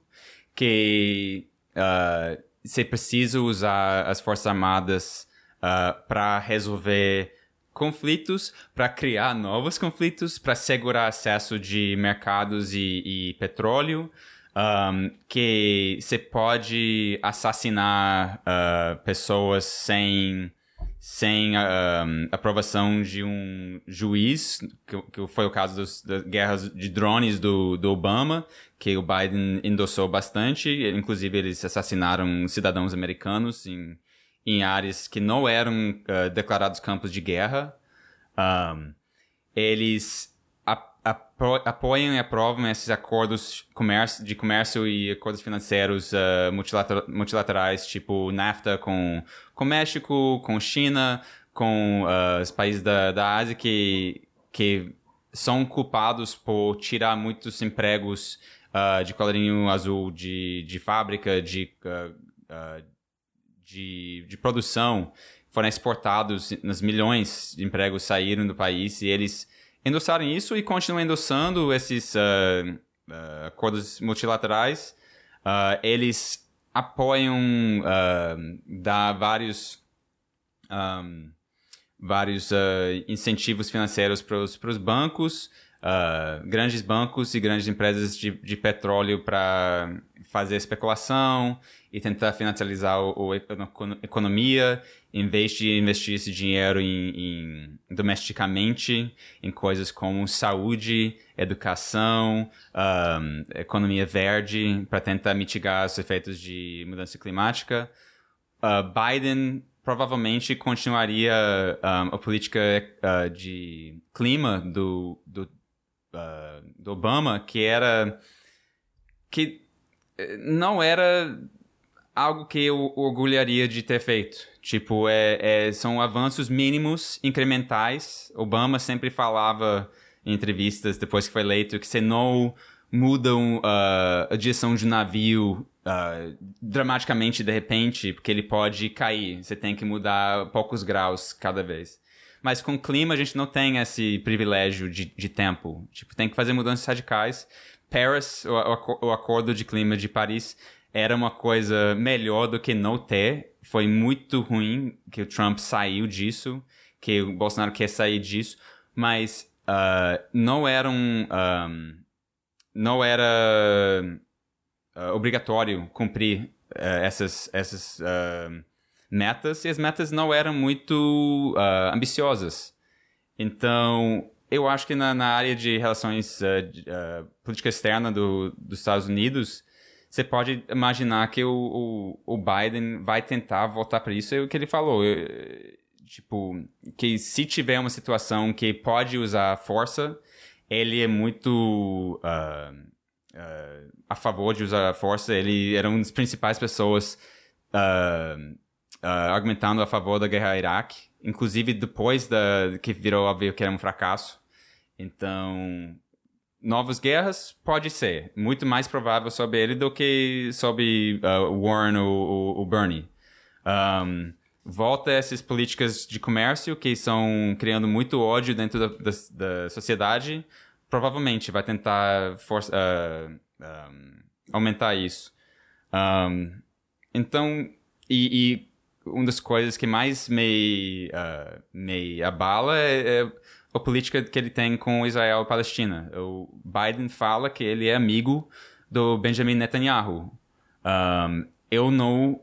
que uh, você precisa usar as forças armadas uh, ah, para resolver conflitos, para criar novos conflitos, para segurar acesso de mercados e, e petróleo, um, que você pode assassinar uh, pessoas sem sem um, aprovação de um juiz, que, que foi o caso dos, das guerras de drones do, do Obama, que o Biden endossou bastante, inclusive eles assassinaram cidadãos americanos em em áreas que não eram uh, declarados campos de guerra. Um, eles apo apoiam e aprovam esses acordos de comércio e acordos financeiros uh, multilater multilaterais, tipo NAFTA com, com México, com China, com uh, os países da, da Ásia que, que são culpados por tirar muitos empregos uh, de colorinho azul de, de fábrica, de, de, de produção foram exportados, nos milhões de empregos saíram do país e eles endossaram isso e continuam endossando esses uh, uh, acordos multilaterais. Uh, eles apoiam dar vários um, vários incentivos financeiros para os bancos, uh, grandes bancos e grandes empresas de, de petróleo para fazer especulação e tentar financializar o, a economia, em vez de investir esse dinheiro em, em domesticamente em coisas como saúde, educação, um, economia verde, para tentar mitigar os efeitos de mudança climática. Uh, Biden provavelmente continuaria um, a política uh, de clima do, do, uh, do Obama, que era que eh, não era algo que eu orgulharia de ter feito. Tipo, é, é, são avanços mínimos, incrementais. Obama sempre falava em entrevistas depois que foi eleito que você não mudam uh, a direção de navio uh, dramaticamente de repente, porque ele pode cair. Você tem que mudar poucos graus cada vez. Mas com o clima a gente não tem esse privilégio de, de tempo. Tipo, tem que fazer mudanças radicais. Paris, o, o, o acordo de clima de Paris, era uma coisa melhor do que não ter. Foi muito ruim que o Trump saiu disso, que o Bolsonaro quer sair disso, mas uh, não era um, um não era uh, obrigatório cumprir uh, essas essas metas e as metas não eram muito ambiciosas. Então eu acho que na, na área de relações política externa do, dos Estados Unidos você pode imaginar que o, o, o Biden vai tentar voltar para isso. É o que ele falou. Eu, tipo, que se tiver uma situação que pode usar força, ele é muito uh, uh, a favor de usar força. Ele era uma das principais pessoas uh, argumentando a favor da guerra Iraque, inclusive depois da que virou óbvio que era um fracasso. Então, novas guerras? Pode ser. Muito mais provável sobre ele do que sobre uh, Warren ou, o Bernie. Um, volta essas políticas de comércio que estão criando muito ódio dentro da, da, da sociedade. Provavelmente vai tentar uh, um, aumentar isso. Um, então, e, e, uma das coisas que mais me, uh, me abala é, é a política que ele tem com Israel e Palestina. O Biden fala que ele é amigo do Benjamin Netanyahu. Um, eu não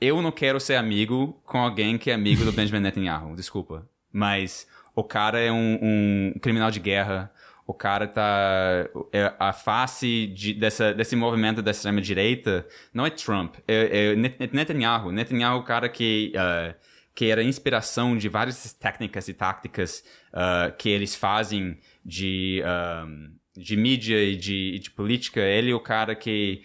eu não quero ser amigo com alguém que é amigo do [laughs] Benjamin Netanyahu, desculpa. Mas o cara é um, um criminal de guerra, o cara tá. É, a face de, dessa, desse movimento da extrema-direita não é Trump, é, é Netanyahu. Netanyahu é o cara que. Uh, que era inspiração de várias técnicas e táticas uh, que eles fazem de, uh, de mídia e de, de, política. Ele é o cara que,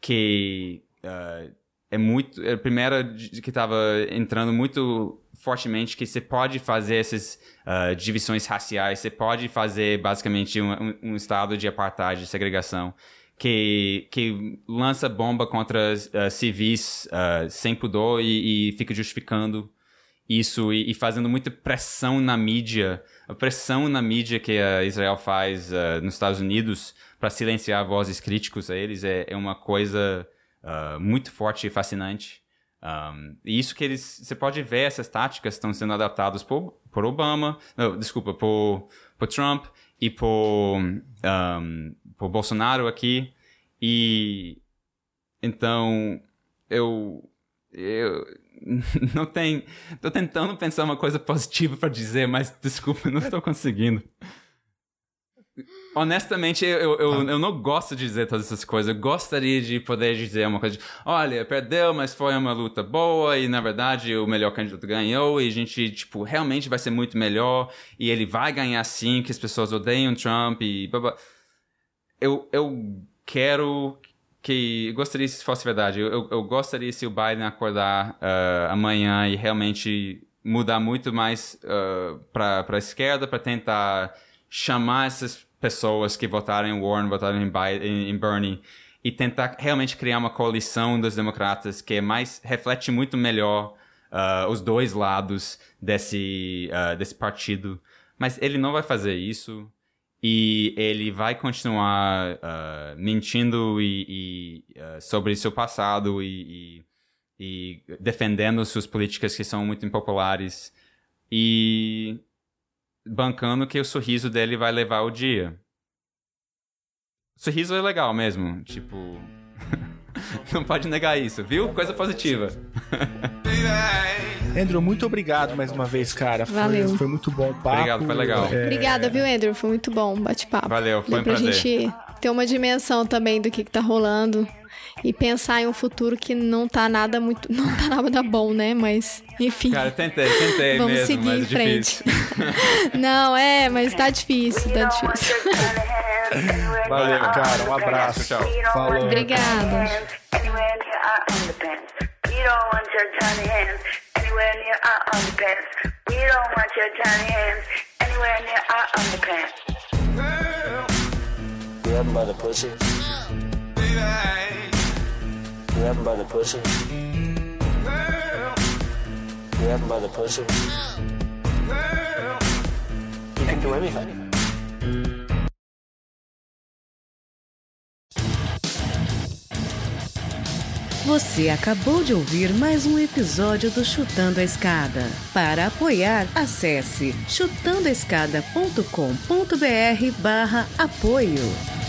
que uh, é muito. É a primeira que estava entrando muito fortemente que você pode fazer essas divisões raciais, você pode fazer basicamente um, um, estado de apartheid, de segregação que, que lança bomba contra uh, civis uh, sem pudor e, e, fica justificando isso e, e, fazendo muita pressão na mídia, a pressão na mídia que a Israel faz uh, nos Estados Unidos para silenciar vozes críticos a eles é, é uma coisa uh, muito forte e fascinante. Um, e isso que eles, você pode ver essas táticas estão sendo adaptadas por, por Obama, não, desculpa, por, por Trump e por, um, por Bolsonaro aqui. E então eu, eu [laughs] não tem. Tô tentando pensar uma coisa positiva para dizer, mas desculpa, não estou conseguindo. Honestamente, eu, eu, eu não gosto de dizer todas essas coisas. Eu gostaria de poder dizer uma coisa de, olha, perdeu, mas foi uma luta boa e, na verdade, o melhor candidato ganhou e a gente, tipo, realmente vai ser muito melhor e ele vai ganhar sim, que as pessoas odeiam Trump e... Blá, blá. Eu, eu quero que gostaria se fosse verdade. Eu, eu gostaria se o Biden acordar uh, amanhã e realmente mudar muito mais uh, para a esquerda para tentar chamar essas pessoas que votaram em Warren, votaram em, Biden, em Bernie e tentar realmente criar uma coalição dos democratas que é mais reflete muito melhor uh, os dois lados desse uh, desse partido. Mas ele não vai fazer isso e ele vai continuar uh, mentindo e, e sobre seu passado e, e, e, defendendo suas políticas que são muito impopulares e bancando que o sorriso dele vai levar o dia. O sorriso é legal mesmo, tipo. [laughs] Não pode negar isso, viu? Coisa positiva. [laughs] Andrew, muito obrigado mais uma vez, cara. Foi, Valeu. foi muito bom o papo. Obrigado, foi legal. É, Obrigada, viu, Andrew? Foi muito bom o bate-papo. Valeu, foi Deu um pra prazer. gente ter uma dimensão também do que, que tá rolando e pensar em um futuro que não tá nada muito. [laughs] Não tá nada bom, né? Mas, enfim. Cara, tentei, tentei Vamos mesmo, seguir mas em é frente. [laughs] não, é, mas tá difícil, tá difícil. [laughs] Valeu, cara. Um abraço. Tchau. Falou. Obrigada. Anywhere near our underpants. We don't want your tiny hands. Anywhere near our underpants. We don't want your tiny hands. Anywhere near our underpants. Grab by the pussy. Grab him by the pussy. Grab him by the pussy. You can do anything. Você acabou de ouvir mais um episódio do Chutando a Escada. Para apoiar, acesse chutandoaescada.com.br barra apoio.